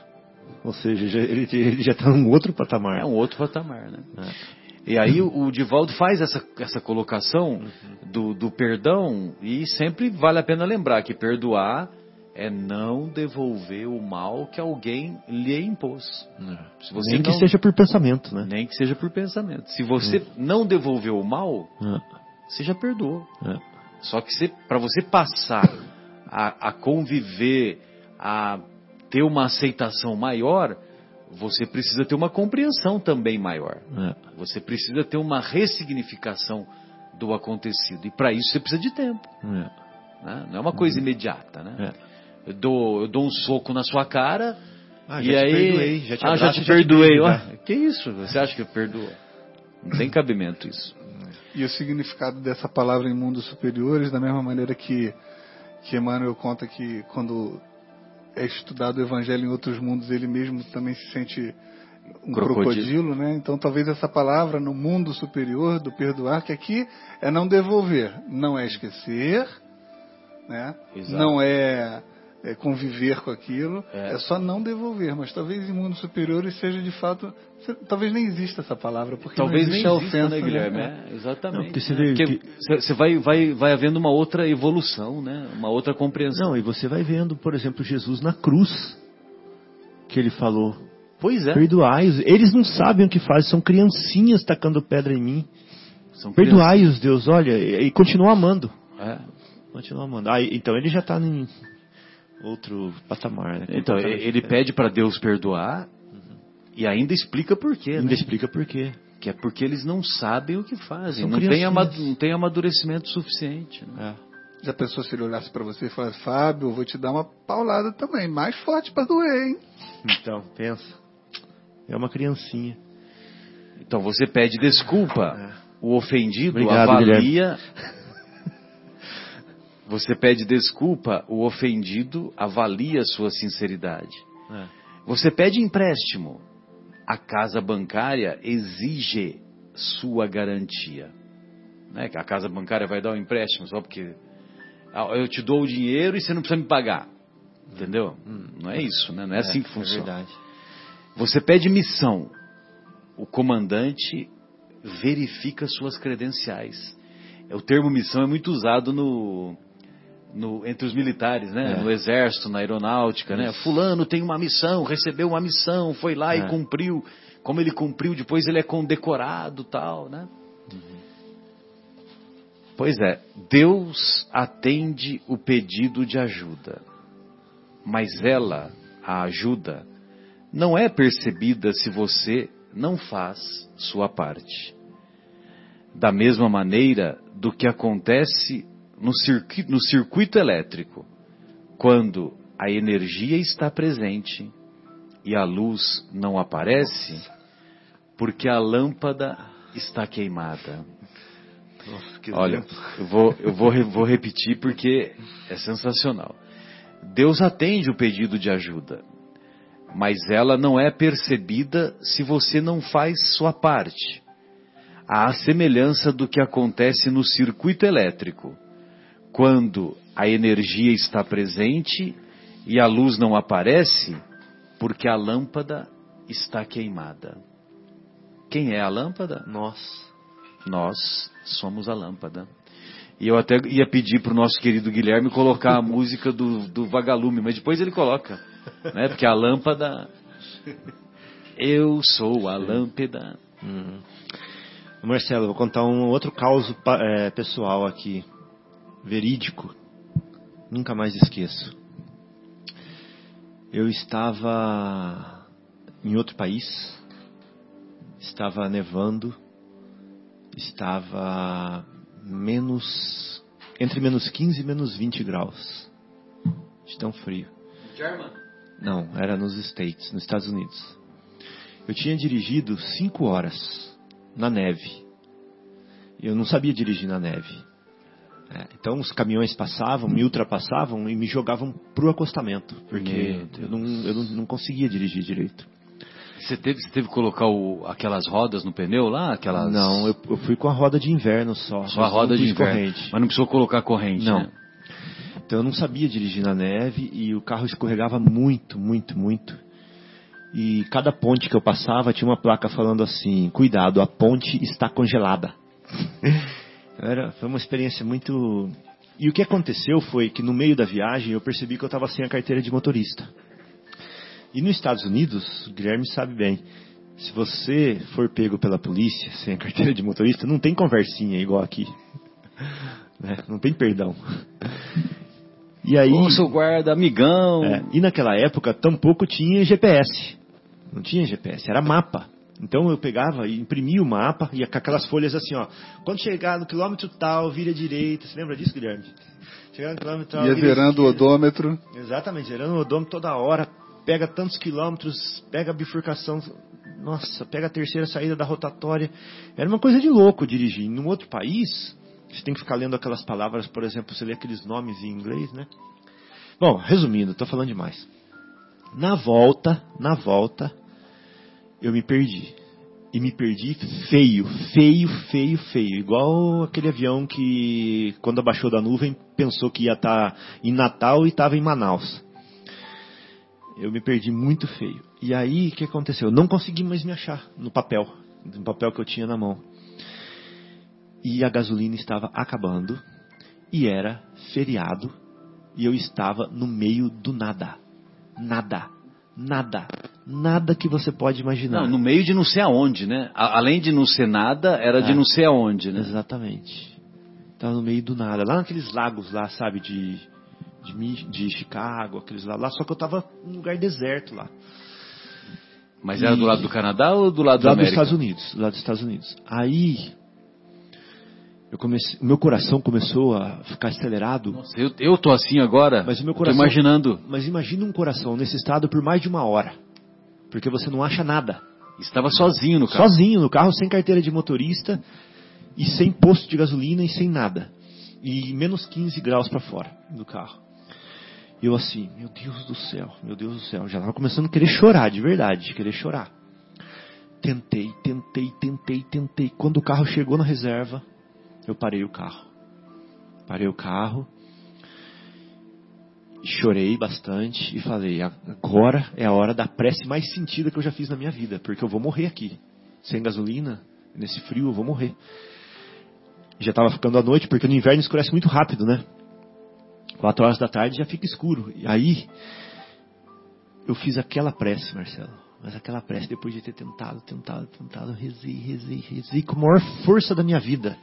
Ou seja, já- ele, ele já está num outro patamar. É um outro patamar, né? É. E aí o, o Divaldo faz essa, essa colocação Uhum. do, do perdão e sempre vale a pena lembrar que perdoar é não devolver o mal que alguém lhe impôs. Você Nem que não- seja por pensamento, né? Nem que seja por pensamento. Se você não devolveu o mal, É, você já perdoou. é. Só que para você passar a, a conviver, a ter uma aceitação maior, você precisa ter uma compreensão também maior. É. Você precisa ter uma ressignificação do acontecido. E para isso você precisa de tempo. É. né? Não é uma coisa imediata. Né? É. Eu, dou, eu dou um soco na sua cara. Ah, e já te aí, perdoei, já te ah, já abraço, te já te perdoei. beijo, Ué, já. que isso? Você acha que eu perdoo? Não tem cabimento isso. E o significado dessa palavra em mundos superiores, da mesma maneira que, que Emmanuel conta que quando é estudado o evangelho em outros mundos, ele mesmo também se sente um Crocodilo. crocodilo, né? Então talvez essa palavra no mundo superior do perdoar, que aqui é não devolver, não é esquecer, né? Exato. Não é, é conviver com aquilo, É. é. só não devolver. Mas talvez em mundos superiores seja de fato, talvez nem exista essa palavra, porque Talvez não nem existe a exista, ofensa, né, Guilherme? É, Não, exatamente. porque você né? vê Porque que- você- vai, vai, vai havendo uma outra evolução, né? Uma outra compreensão. Não, e você vai vendo, por exemplo, Jesus na cruz, que ele falou, Pois é. perdoai-os. Eles não sabem o que fazem, são criancinhas tacando pedra em mim. São Perdoai-os, Deus, olha, e, e continua amando. É. Continua amando. Ah, então ele já está em outro patamar, né? Então, ele pede para Deus perdoar e ainda explica por quê, Ainda né? explica por quê. Que é porque eles não sabem o que fazem, São não tem, não tem amadurecimento suficiente. né? É. Já pensou se ele olhasse pra você e falasse, Fábio, eu vou te dar uma paulada também, mais forte pra doer, hein? Então, pensa. É uma criancinha. Então você pede desculpa, o ofendido Obrigado, avalia. Você pede desculpa, o ofendido avalia sua sinceridade. É. Você pede empréstimo, a casa bancária exige sua garantia. Né? A casa bancária vai dar um empréstimo só porque ah, eu te dou o dinheiro e você não precisa me pagar. Entendeu? Não é isso, né? Não é assim que É funciona. verdade. Você pede missão. O comandante verifica suas credenciais. É, O termo missão é muito usado no, no- entre os militares, né? É. No exército, na aeronáutica, né? Fulano tem uma missão, recebeu uma missão, foi lá É. e cumpriu. Como ele cumpriu, depois ele é condecorado, tal, né? Pois é, Deus atende o pedido de ajuda, mas ela, a ajuda, não é percebida se você não faz sua parte. Da mesma maneira do que acontece no circuito, no circuito elétrico, quando a energia está presente e a luz não aparece, porque a lâmpada está queimada. Nossa, que Olha, eu vou, eu vou, vou repetir porque é sensacional. Deus atende o pedido de ajuda, mas ela não é percebida se você não faz sua parte. À semelhança do que acontece no circuito elétrico, quando a energia está presente e a luz não aparece, porque a lâmpada está queimada. Quem é a lâmpada? Nossa. Nós somos a lâmpada. E eu até ia pedir para o nosso querido Guilherme colocar a música do, do Vagalume, mas depois ele coloca, né? Porque a lâmpada. Eu sou a lâmpada. Uhum. Marcelo, vou contar um outro caso é, pessoal aqui, verídico. Nunca mais esqueço. Eu estava em outro país, estava nevando, estava menos entre menos 15 e menos 20 graus, de tão frio. German. Não, era nos States, nos Estados Unidos. Eu tinha dirigido cinco horas na neve. Eu não sabia dirigir na neve. É, então os caminhões passavam, me ultrapassavam e me jogavam pro acostamento, porque eu, não, eu não, não conseguia dirigir direito. Você teve, você teve que colocar o, aquelas rodas no pneu lá? Aquelas... Não, eu, eu fui com a roda de inverno só. Só a roda de inverno. corrente. Mas não precisou colocar corrente, Não. né? Então eu não sabia dirigir na neve e o carro escorregava muito, muito, muito. E cada ponte que eu passava tinha uma placa falando assim: cuidado, a ponte está congelada. Era, foi uma experiência muito. E o que aconteceu foi que no meio da viagem eu percebi que eu estava sem a carteira de motorista. E nos Estados Unidos, o Guilherme sabe bem, se você for pego pela polícia sem a carteira de motorista, não tem conversinha igual aqui. Né? Não tem perdão. E aí. Ô, seu guarda, amigão. É, e naquela época tampouco tinha GPS. Não tinha GPS, era mapa. Então eu pegava e imprimia o mapa, ia com aquelas folhas assim, ó. Quando chegar no quilômetro tal, vira direita. Você lembra disso, Guilherme? Chegar no quilômetro tal. Ia virando o odômetro. Exatamente, gerando o odômetro toda hora, pega tantos quilômetros, pega a bifurcação, nossa, pega a terceira saída da rotatória. Era uma coisa de louco dirigir. Em um outro país, você tem que ficar lendo aquelas palavras, por exemplo, você lê aqueles nomes em inglês, né? Bom, resumindo, estou falando demais. Na volta, na volta, eu me perdi. E me perdi feio, feio, feio, feio. Igual aquele avião que, quando abaixou da nuvem, pensou que ia estar em Natal e estava em Manaus. Eu me perdi muito feio. E aí, o que aconteceu? Eu não consegui mais me achar no papel, no papel que eu tinha na mão. E a gasolina estava acabando, e era feriado, e eu estava no meio do nada. Nada. Nada. Nada que você pode imaginar. Não, no meio de não sei aonde, né? A- além de não ser nada, era de É. não sei aonde, né? Exatamente. Estava no meio do nada. Lá naqueles lagos lá, sabe, de, de, de Chicago, aqueles lá, lá. Só que eu estava num lugar deserto lá. Mas era do lado do Canadá ou do lado da lá dos América? Estados Unidos. Lá dos Estados Unidos. Aí, eu comecei, o meu coração começou a ficar acelerado. Nossa, eu, eu tô assim agora. Mas o meu Tô coração- imaginando. Mas imagina um coração nesse estado por mais de uma hora. Porque você não acha nada. Estava sozinho no carro. Sozinho no carro, sem carteira de motorista e sem posto de gasolina e sem nada. E menos 15 graus para fora do carro. E eu assim, meu Deus do céu, meu Deus do céu. Já estava começando a querer chorar, de verdade, querer chorar. Tentei, tentei, tentei, tentei. Quando o carro chegou na reserva, eu parei o carro. Parei o carro, chorei bastante e falei: agora é a hora da prece mais sentida que eu já fiz na minha vida, porque eu vou morrer aqui. Sem gasolina, nesse frio, eu vou morrer. Já estava ficando à noite, porque no inverno escurece muito rápido, né? Quatro horas da tarde já fica escuro. E aí, eu fiz aquela prece, Marcelo. Mas aquela prece, depois de ter tentado, tentado, tentado, rezei, rezei, rezei com a maior força da minha vida.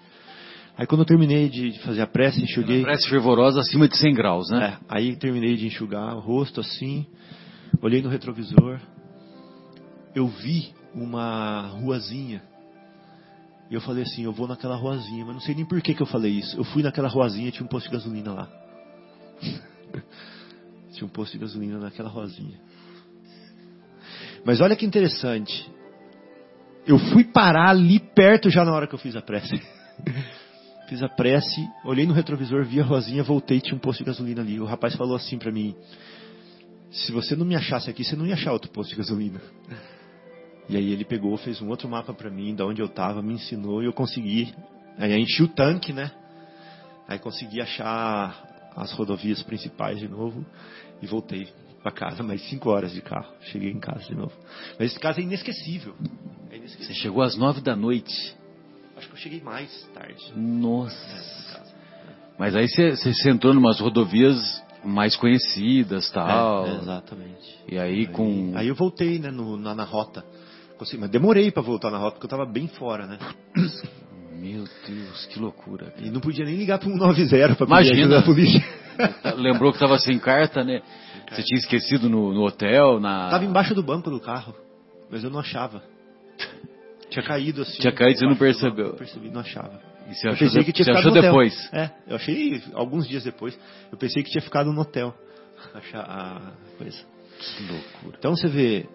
Aí quando eu terminei de fazer a prece, enxuguei. Prece fervorosa acima de 100 graus, né? É, aí terminei de enxugar o rosto assim, olhei no retrovisor, eu vi uma ruazinha. E eu falei assim, eu vou naquela ruazinha, mas não sei nem por que, que eu falei isso. Eu fui naquela ruazinha e tinha um posto de gasolina lá. tinha um posto de gasolina naquela ruazinha. Mas olha que interessante. Eu fui parar ali perto já na hora que eu fiz a prece. Fiz a prece, olhei no retrovisor, vi a rosinha, voltei, tinha um posto de gasolina ali. O rapaz falou assim pra mim: Se você não me achasse aqui, você não ia achar outro posto de gasolina. E aí ele pegou, fez um outro mapa pra mim, da onde eu tava, me ensinou e eu consegui. Aí enchi o tanque, né? Aí consegui achar as rodovias principais de novo e voltei pra casa, mais cinco horas de carro. Cheguei em casa de novo. Mas esse caso é inesquecível. É inesquecível. Você chegou às 9 da noite. Acho que eu cheguei mais tarde. Nossa. Mas aí você, você se entrou em umas rodovias mais conhecidas tal. É, exatamente. E aí com. Aí eu voltei, né, no- na, na rota. Consegui- mas demorei pra voltar na rota, porque eu tava bem fora, né? Meu Deus, que loucura. E não podia nem ligar pro 190 pra pedir Imagina. ajuda da polícia. Lembrou que estava sem carta, né? Você tinha esquecido no, no hotel, na. Tava embaixo do banco do carro, mas eu não achava. Tinha caído assim. Tinha caído, você não percebeu. Eu percebi, não achava. E você Eu achou, de- que tinha você ficado achou no hotel. depois. É, eu achei alguns dias depois. Eu pensei que tinha ficado no hotel. Achar a coisa. Que loucura. Então você vê,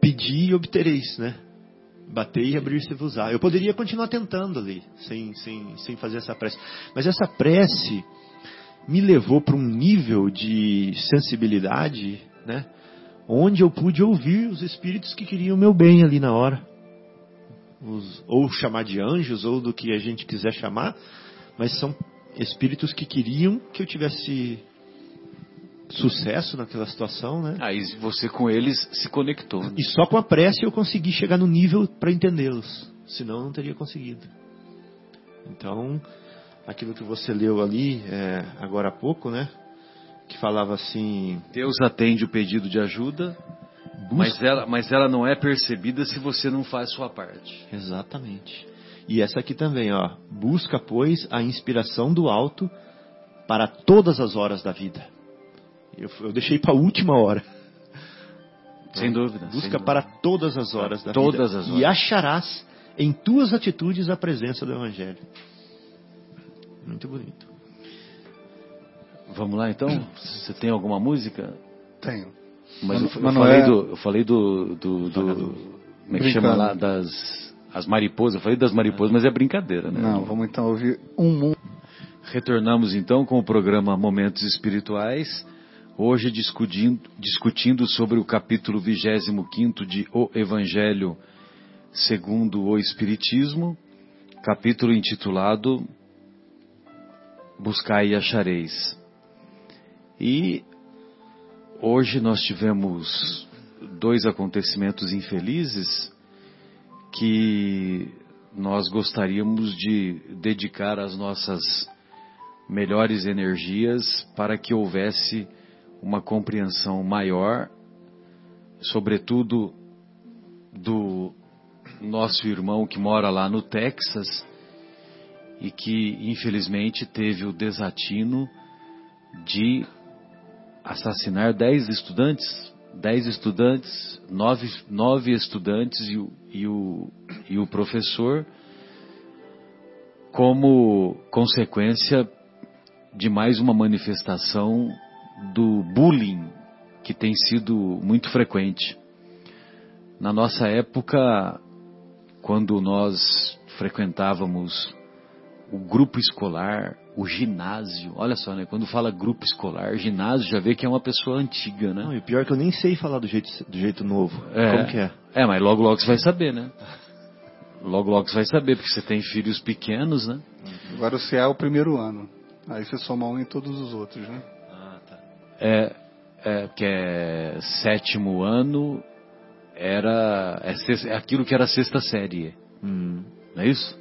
pedir e obtereis, né? Bater e abrir-se vos usar. Eu poderia continuar tentando ali, sem, sem, sem fazer essa prece. Mas essa prece me levou para um nível de sensibilidade, né? onde eu pude ouvir os espíritos que queriam o meu bem ali na hora. Os, ou chamar de anjos, ou do que a gente quiser chamar, mas são espíritos que queriam que eu tivesse sucesso naquela situação, né? Aí você com eles se conectou. né? E só com a prece eu consegui chegar no nível para entendê-los, senão eu não teria conseguido. Então, aquilo que você leu ali é, agora há pouco, né? Que falava assim, Deus atende o pedido de ajuda, mas ela, mas ela não é percebida se você não faz sua parte. Exatamente. E essa aqui também, ó. Busca, pois, a inspiração do alto para todas as horas da vida. Eu, eu deixei para a última hora. Sem dúvida. sem Busca dúvida. para todas as horas da Todas vida. as E horas. acharás em tuas atitudes a presença do Evangelho. Muito bonito. Vamos lá então? Você tem alguma música? Tenho. Mas eu, eu falei é- do. Eu falei do. do, do como é que chama lá? Das. As mariposas. Eu falei das mariposas, mas é brincadeira, né? Não, vamos então ouvir um mundo. Retornamos então com o programa Momentos Espirituais, hoje discutindo, discutindo sobre o capítulo 25 de O Evangelho segundo o Espiritismo, capítulo intitulado Buscai e achareis. E hoje nós tivemos dois acontecimentos infelizes que nós gostaríamos de dedicar as nossas melhores energias para que houvesse uma compreensão maior, sobretudo do nosso irmão que mora lá no Texas e que infelizmente teve o desatino de assassinar dez estudantes, dez estudantes, nove, nove estudantes e e o, e o professor, como consequência de mais uma manifestação do bullying que tem sido muito frequente. Na nossa época, quando nós frequentávamos o grupo escolar, o ginásio, olha só, né? Quando fala grupo escolar, ginásio, já vê que é uma pessoa antiga, né? Não, e o pior é que eu nem sei falar do jeito, do jeito novo. É. Como que é? É, mas logo logo você vai saber, né? Logo logo você vai saber, porque você tem filhos pequenos, né? Agora o CA é o primeiro ano. Aí você soma um em todos os outros, né? Ah, tá. É, é que é sétimo ano, era é, é aquilo que era a sexta série, Hum. não é isso?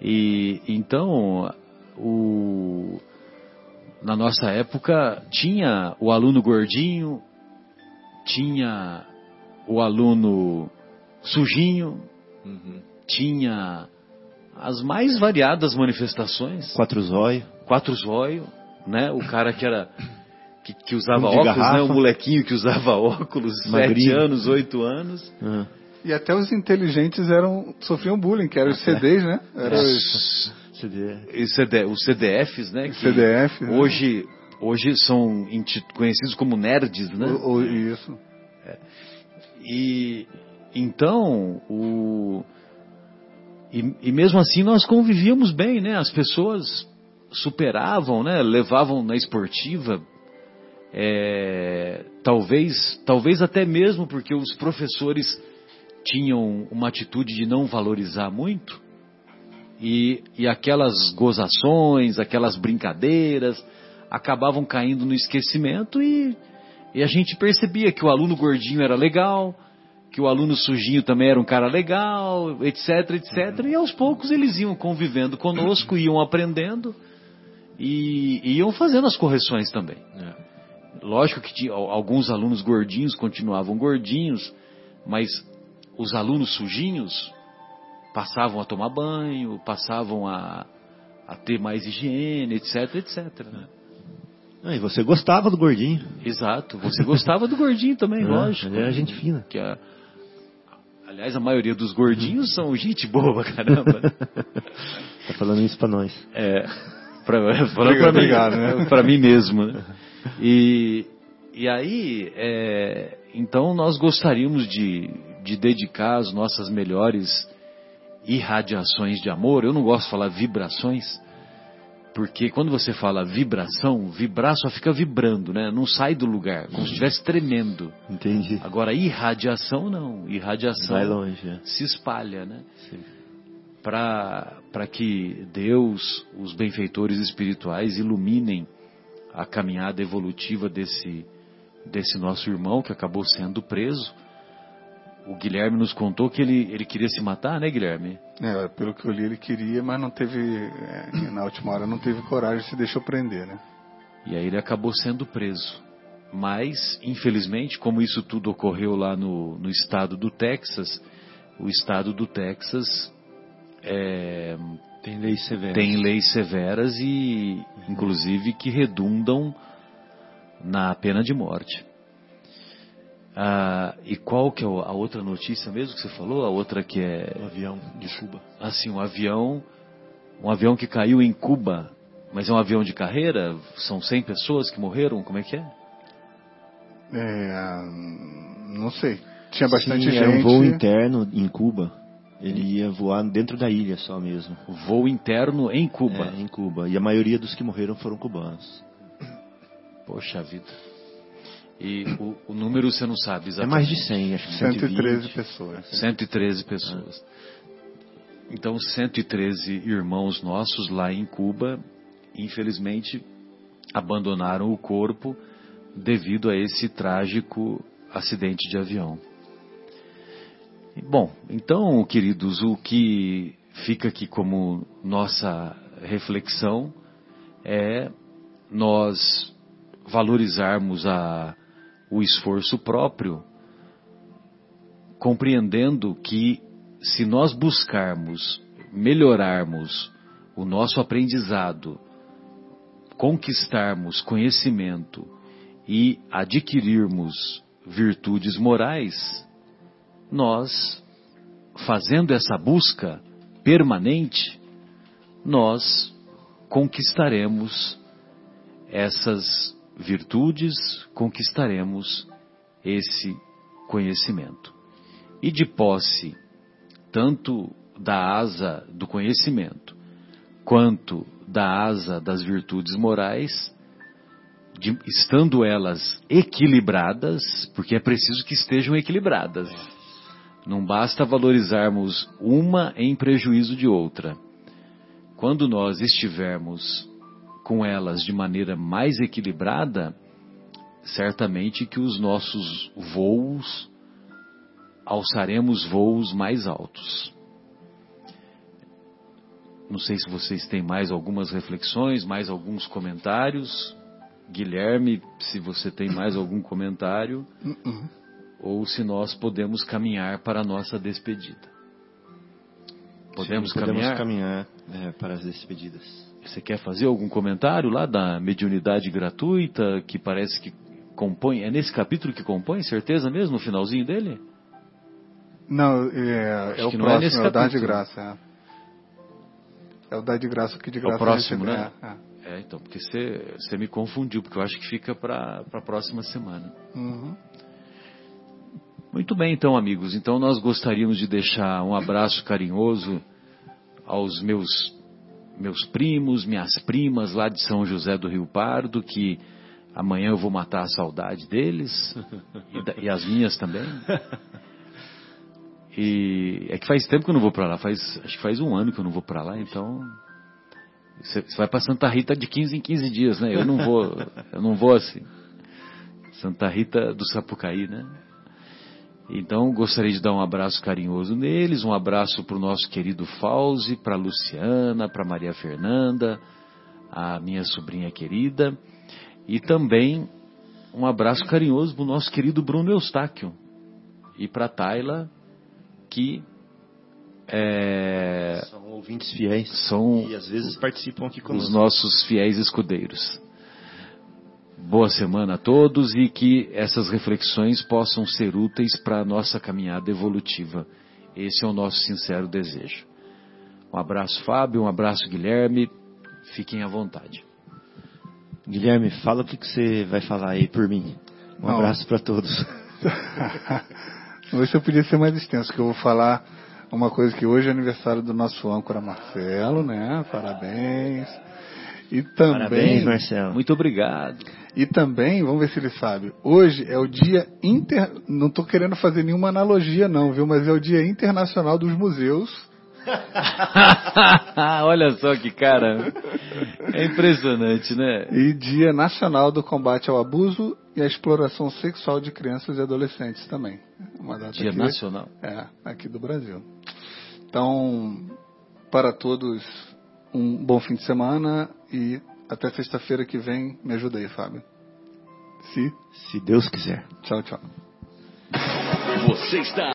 E então o na nossa época tinha o aluno gordinho, tinha o aluno sujinho, Uhum. tinha as mais variadas manifestações. Quatro zóio. quatro zóio, né? O cara que era que, que usava Um óculos, né? garrafa. O molequinho que usava óculos, sete Magrinho. anos, oito anos. Ah. E até os inteligentes eram sofriam bullying, que eram os CDs, né? Era É. os CD. CD, os CDFs, né? que CDF. né? Hoje, hoje são conhecidos como nerds, né? O- o- isso. E então o e, e mesmo assim nós convivíamos bem, né? As pessoas superavam, né? Levavam na esportiva. é, talvez, talvez até mesmo porque os professores tinham uma atitude de não valorizar muito e, e aquelas gozações, aquelas brincadeiras acabavam caindo no esquecimento e, e a gente percebia que o aluno gordinho era legal, que o aluno sujinho também era um cara legal, etc, etc. E aos poucos eles iam convivendo conosco, iam aprendendo e, e iam fazendo as correções também. Lógico que tinha, alguns alunos gordinhos continuavam gordinhos, mas os alunos sujinhos passavam a tomar banho, passavam a, a ter mais higiene, etc, etc. né? Ah, e você gostava do gordinho. Exato. Você gostava do gordinho também, Ah, lógico. Ele era gente fina. Que a- aliás, a maioria dos gordinhos são gente boa, caramba. né? Tá falando isso pra nós. É, pra, falando pra mim, né? pra mim mesmo. né? E, e aí, é, então nós gostaríamos de, de dedicar as nossas melhores irradiações de amor. Eu não gosto de falar vibrações, porque quando você fala vibração, vibrar só fica vibrando, né? Não sai do lugar, como se estivesse tremendo. Entendi. Agora, irradiação não. Irradiação Vai longe. é. se espalha, né? Para que Deus, os benfeitores espirituais, iluminem a caminhada evolutiva desse, desse nosso irmão que acabou sendo preso. O Guilherme nos contou que ele, ele queria se matar, né, Guilherme? É, pelo que eu li, ele queria, mas não teve. é, na última hora não teve coragem se deixou prender, né? E aí ele acabou sendo preso. Mas, infelizmente, como isso tudo ocorreu lá no, no estado do Texas, o estado do Texas é, Tem leis severas. tem leis severas e, inclusive, que redundam na pena de morte. Ah, e qual que é a outra notícia mesmo que você falou? A outra que é O avião de Cuba. assim um avião, um avião que caiu em Cuba, mas é um avião de carreira. São 100 pessoas que morreram. Como é que é? É, não sei. Tinha bastante Sim, gente. era um voo interno em Cuba. Ele ia voar dentro da ilha só mesmo. Voo interno em Cuba. É, em Cuba. E a maioria dos que morreram foram cubanos. Poxa vida. E o, o número você não sabe É exatamente. mais de 100, acho que 120. 113 pessoas. 113 pessoas. Então, 113 irmãos nossos lá em Cuba, infelizmente, abandonaram o corpo devido a esse trágico acidente de avião. Bom, então, queridos, o que fica aqui como nossa reflexão é nós valorizarmos a, o esforço próprio compreendendo que se nós buscarmos melhorarmos o nosso aprendizado, conquistarmos conhecimento e adquirirmos virtudes morais, nós, fazendo essa busca permanente, nós conquistaremos essas virtudes, conquistaremos esse conhecimento. E de posse tanto da asa do conhecimento quanto da asa das virtudes morais, de- estando elas equilibradas, porque é preciso que estejam equilibradas. Não basta valorizarmos uma em prejuízo de outra. Quando nós estivermos com elas de maneira mais equilibrada, certamente que os nossos voos alçaremos voos mais altos. Não sei se vocês têm mais algumas reflexões, mais alguns comentários. Guilherme, se você tem mais algum comentário, Uh-uh. ou se nós podemos caminhar para a nossa despedida. Podemos Sim, caminhar? Podemos caminhar é, para as despedidas. Você quer fazer algum comentário lá da mediunidade gratuita que parece que compõe? É nesse capítulo que compõe, certeza mesmo, no finalzinho dele? Não, é, é o não é próximo, nesse é, o dar de graça. É. É o dar de graça que de É o graça próximo, né? é, é. É, então, porque você, você me confundiu, porque eu acho que fica para a próxima semana. Uhum. Muito bem, então, amigos. Então, nós gostaríamos de deixar um abraço carinhoso aos meus, meus primos, minhas primas lá de São José do Rio Pardo, que amanhã eu vou matar a saudade deles, e, da- e as minhas também. E é que faz tempo que eu não vou para lá, faz, acho que faz um ano que eu não vou para lá, então você você vai para Santa Rita de 15 em 15 dias, né? Eu não vou, eu não vou assim. Santa Rita do Sapucaí, né? Então gostaria de dar um abraço carinhoso neles, um abraço para o nosso querido Fauzi, para a Luciana, para Maria Fernanda, a minha sobrinha querida, e também um abraço carinhoso para o nosso querido Bruno Eustáquio e para a Tayla, que é, São ouvintes fiéis. são E às vezes participam aqui os conosco. nossos fiéis escudeiros. Boa semana a todos e que essas reflexões possam ser úteis para a nossa caminhada evolutiva. Esse é o nosso sincero desejo. Um abraço, Fábio, um abraço, Guilherme. Fiquem à vontade. Guilherme, fala o que, que você vai falar aí por mim. Um Não. abraço para todos. Hoje eu podia ser mais extenso, que eu vou falar uma coisa que hoje é aniversário do nosso âncora Marcelo, né? Parabéns. E também, Parabéns, Marcelo. Muito obrigado. E também, vamos ver se ele sabe. Hoje é o dia inter, não estou querendo fazer nenhuma analogia não, viu? Mas é o dia internacional dos museus. Olha só que cara. É impressionante, né? E Dia Nacional do Combate ao Abuso e à Exploração Sexual de Crianças e Adolescentes também. Uma data Dia aqui- nacional. É, aqui do Brasil. Então, para todos, um bom fim de semana e até sexta-feira que vem. Me ajuda aí, Fábio. Se. Se Deus quiser. Tchau, tchau. Você está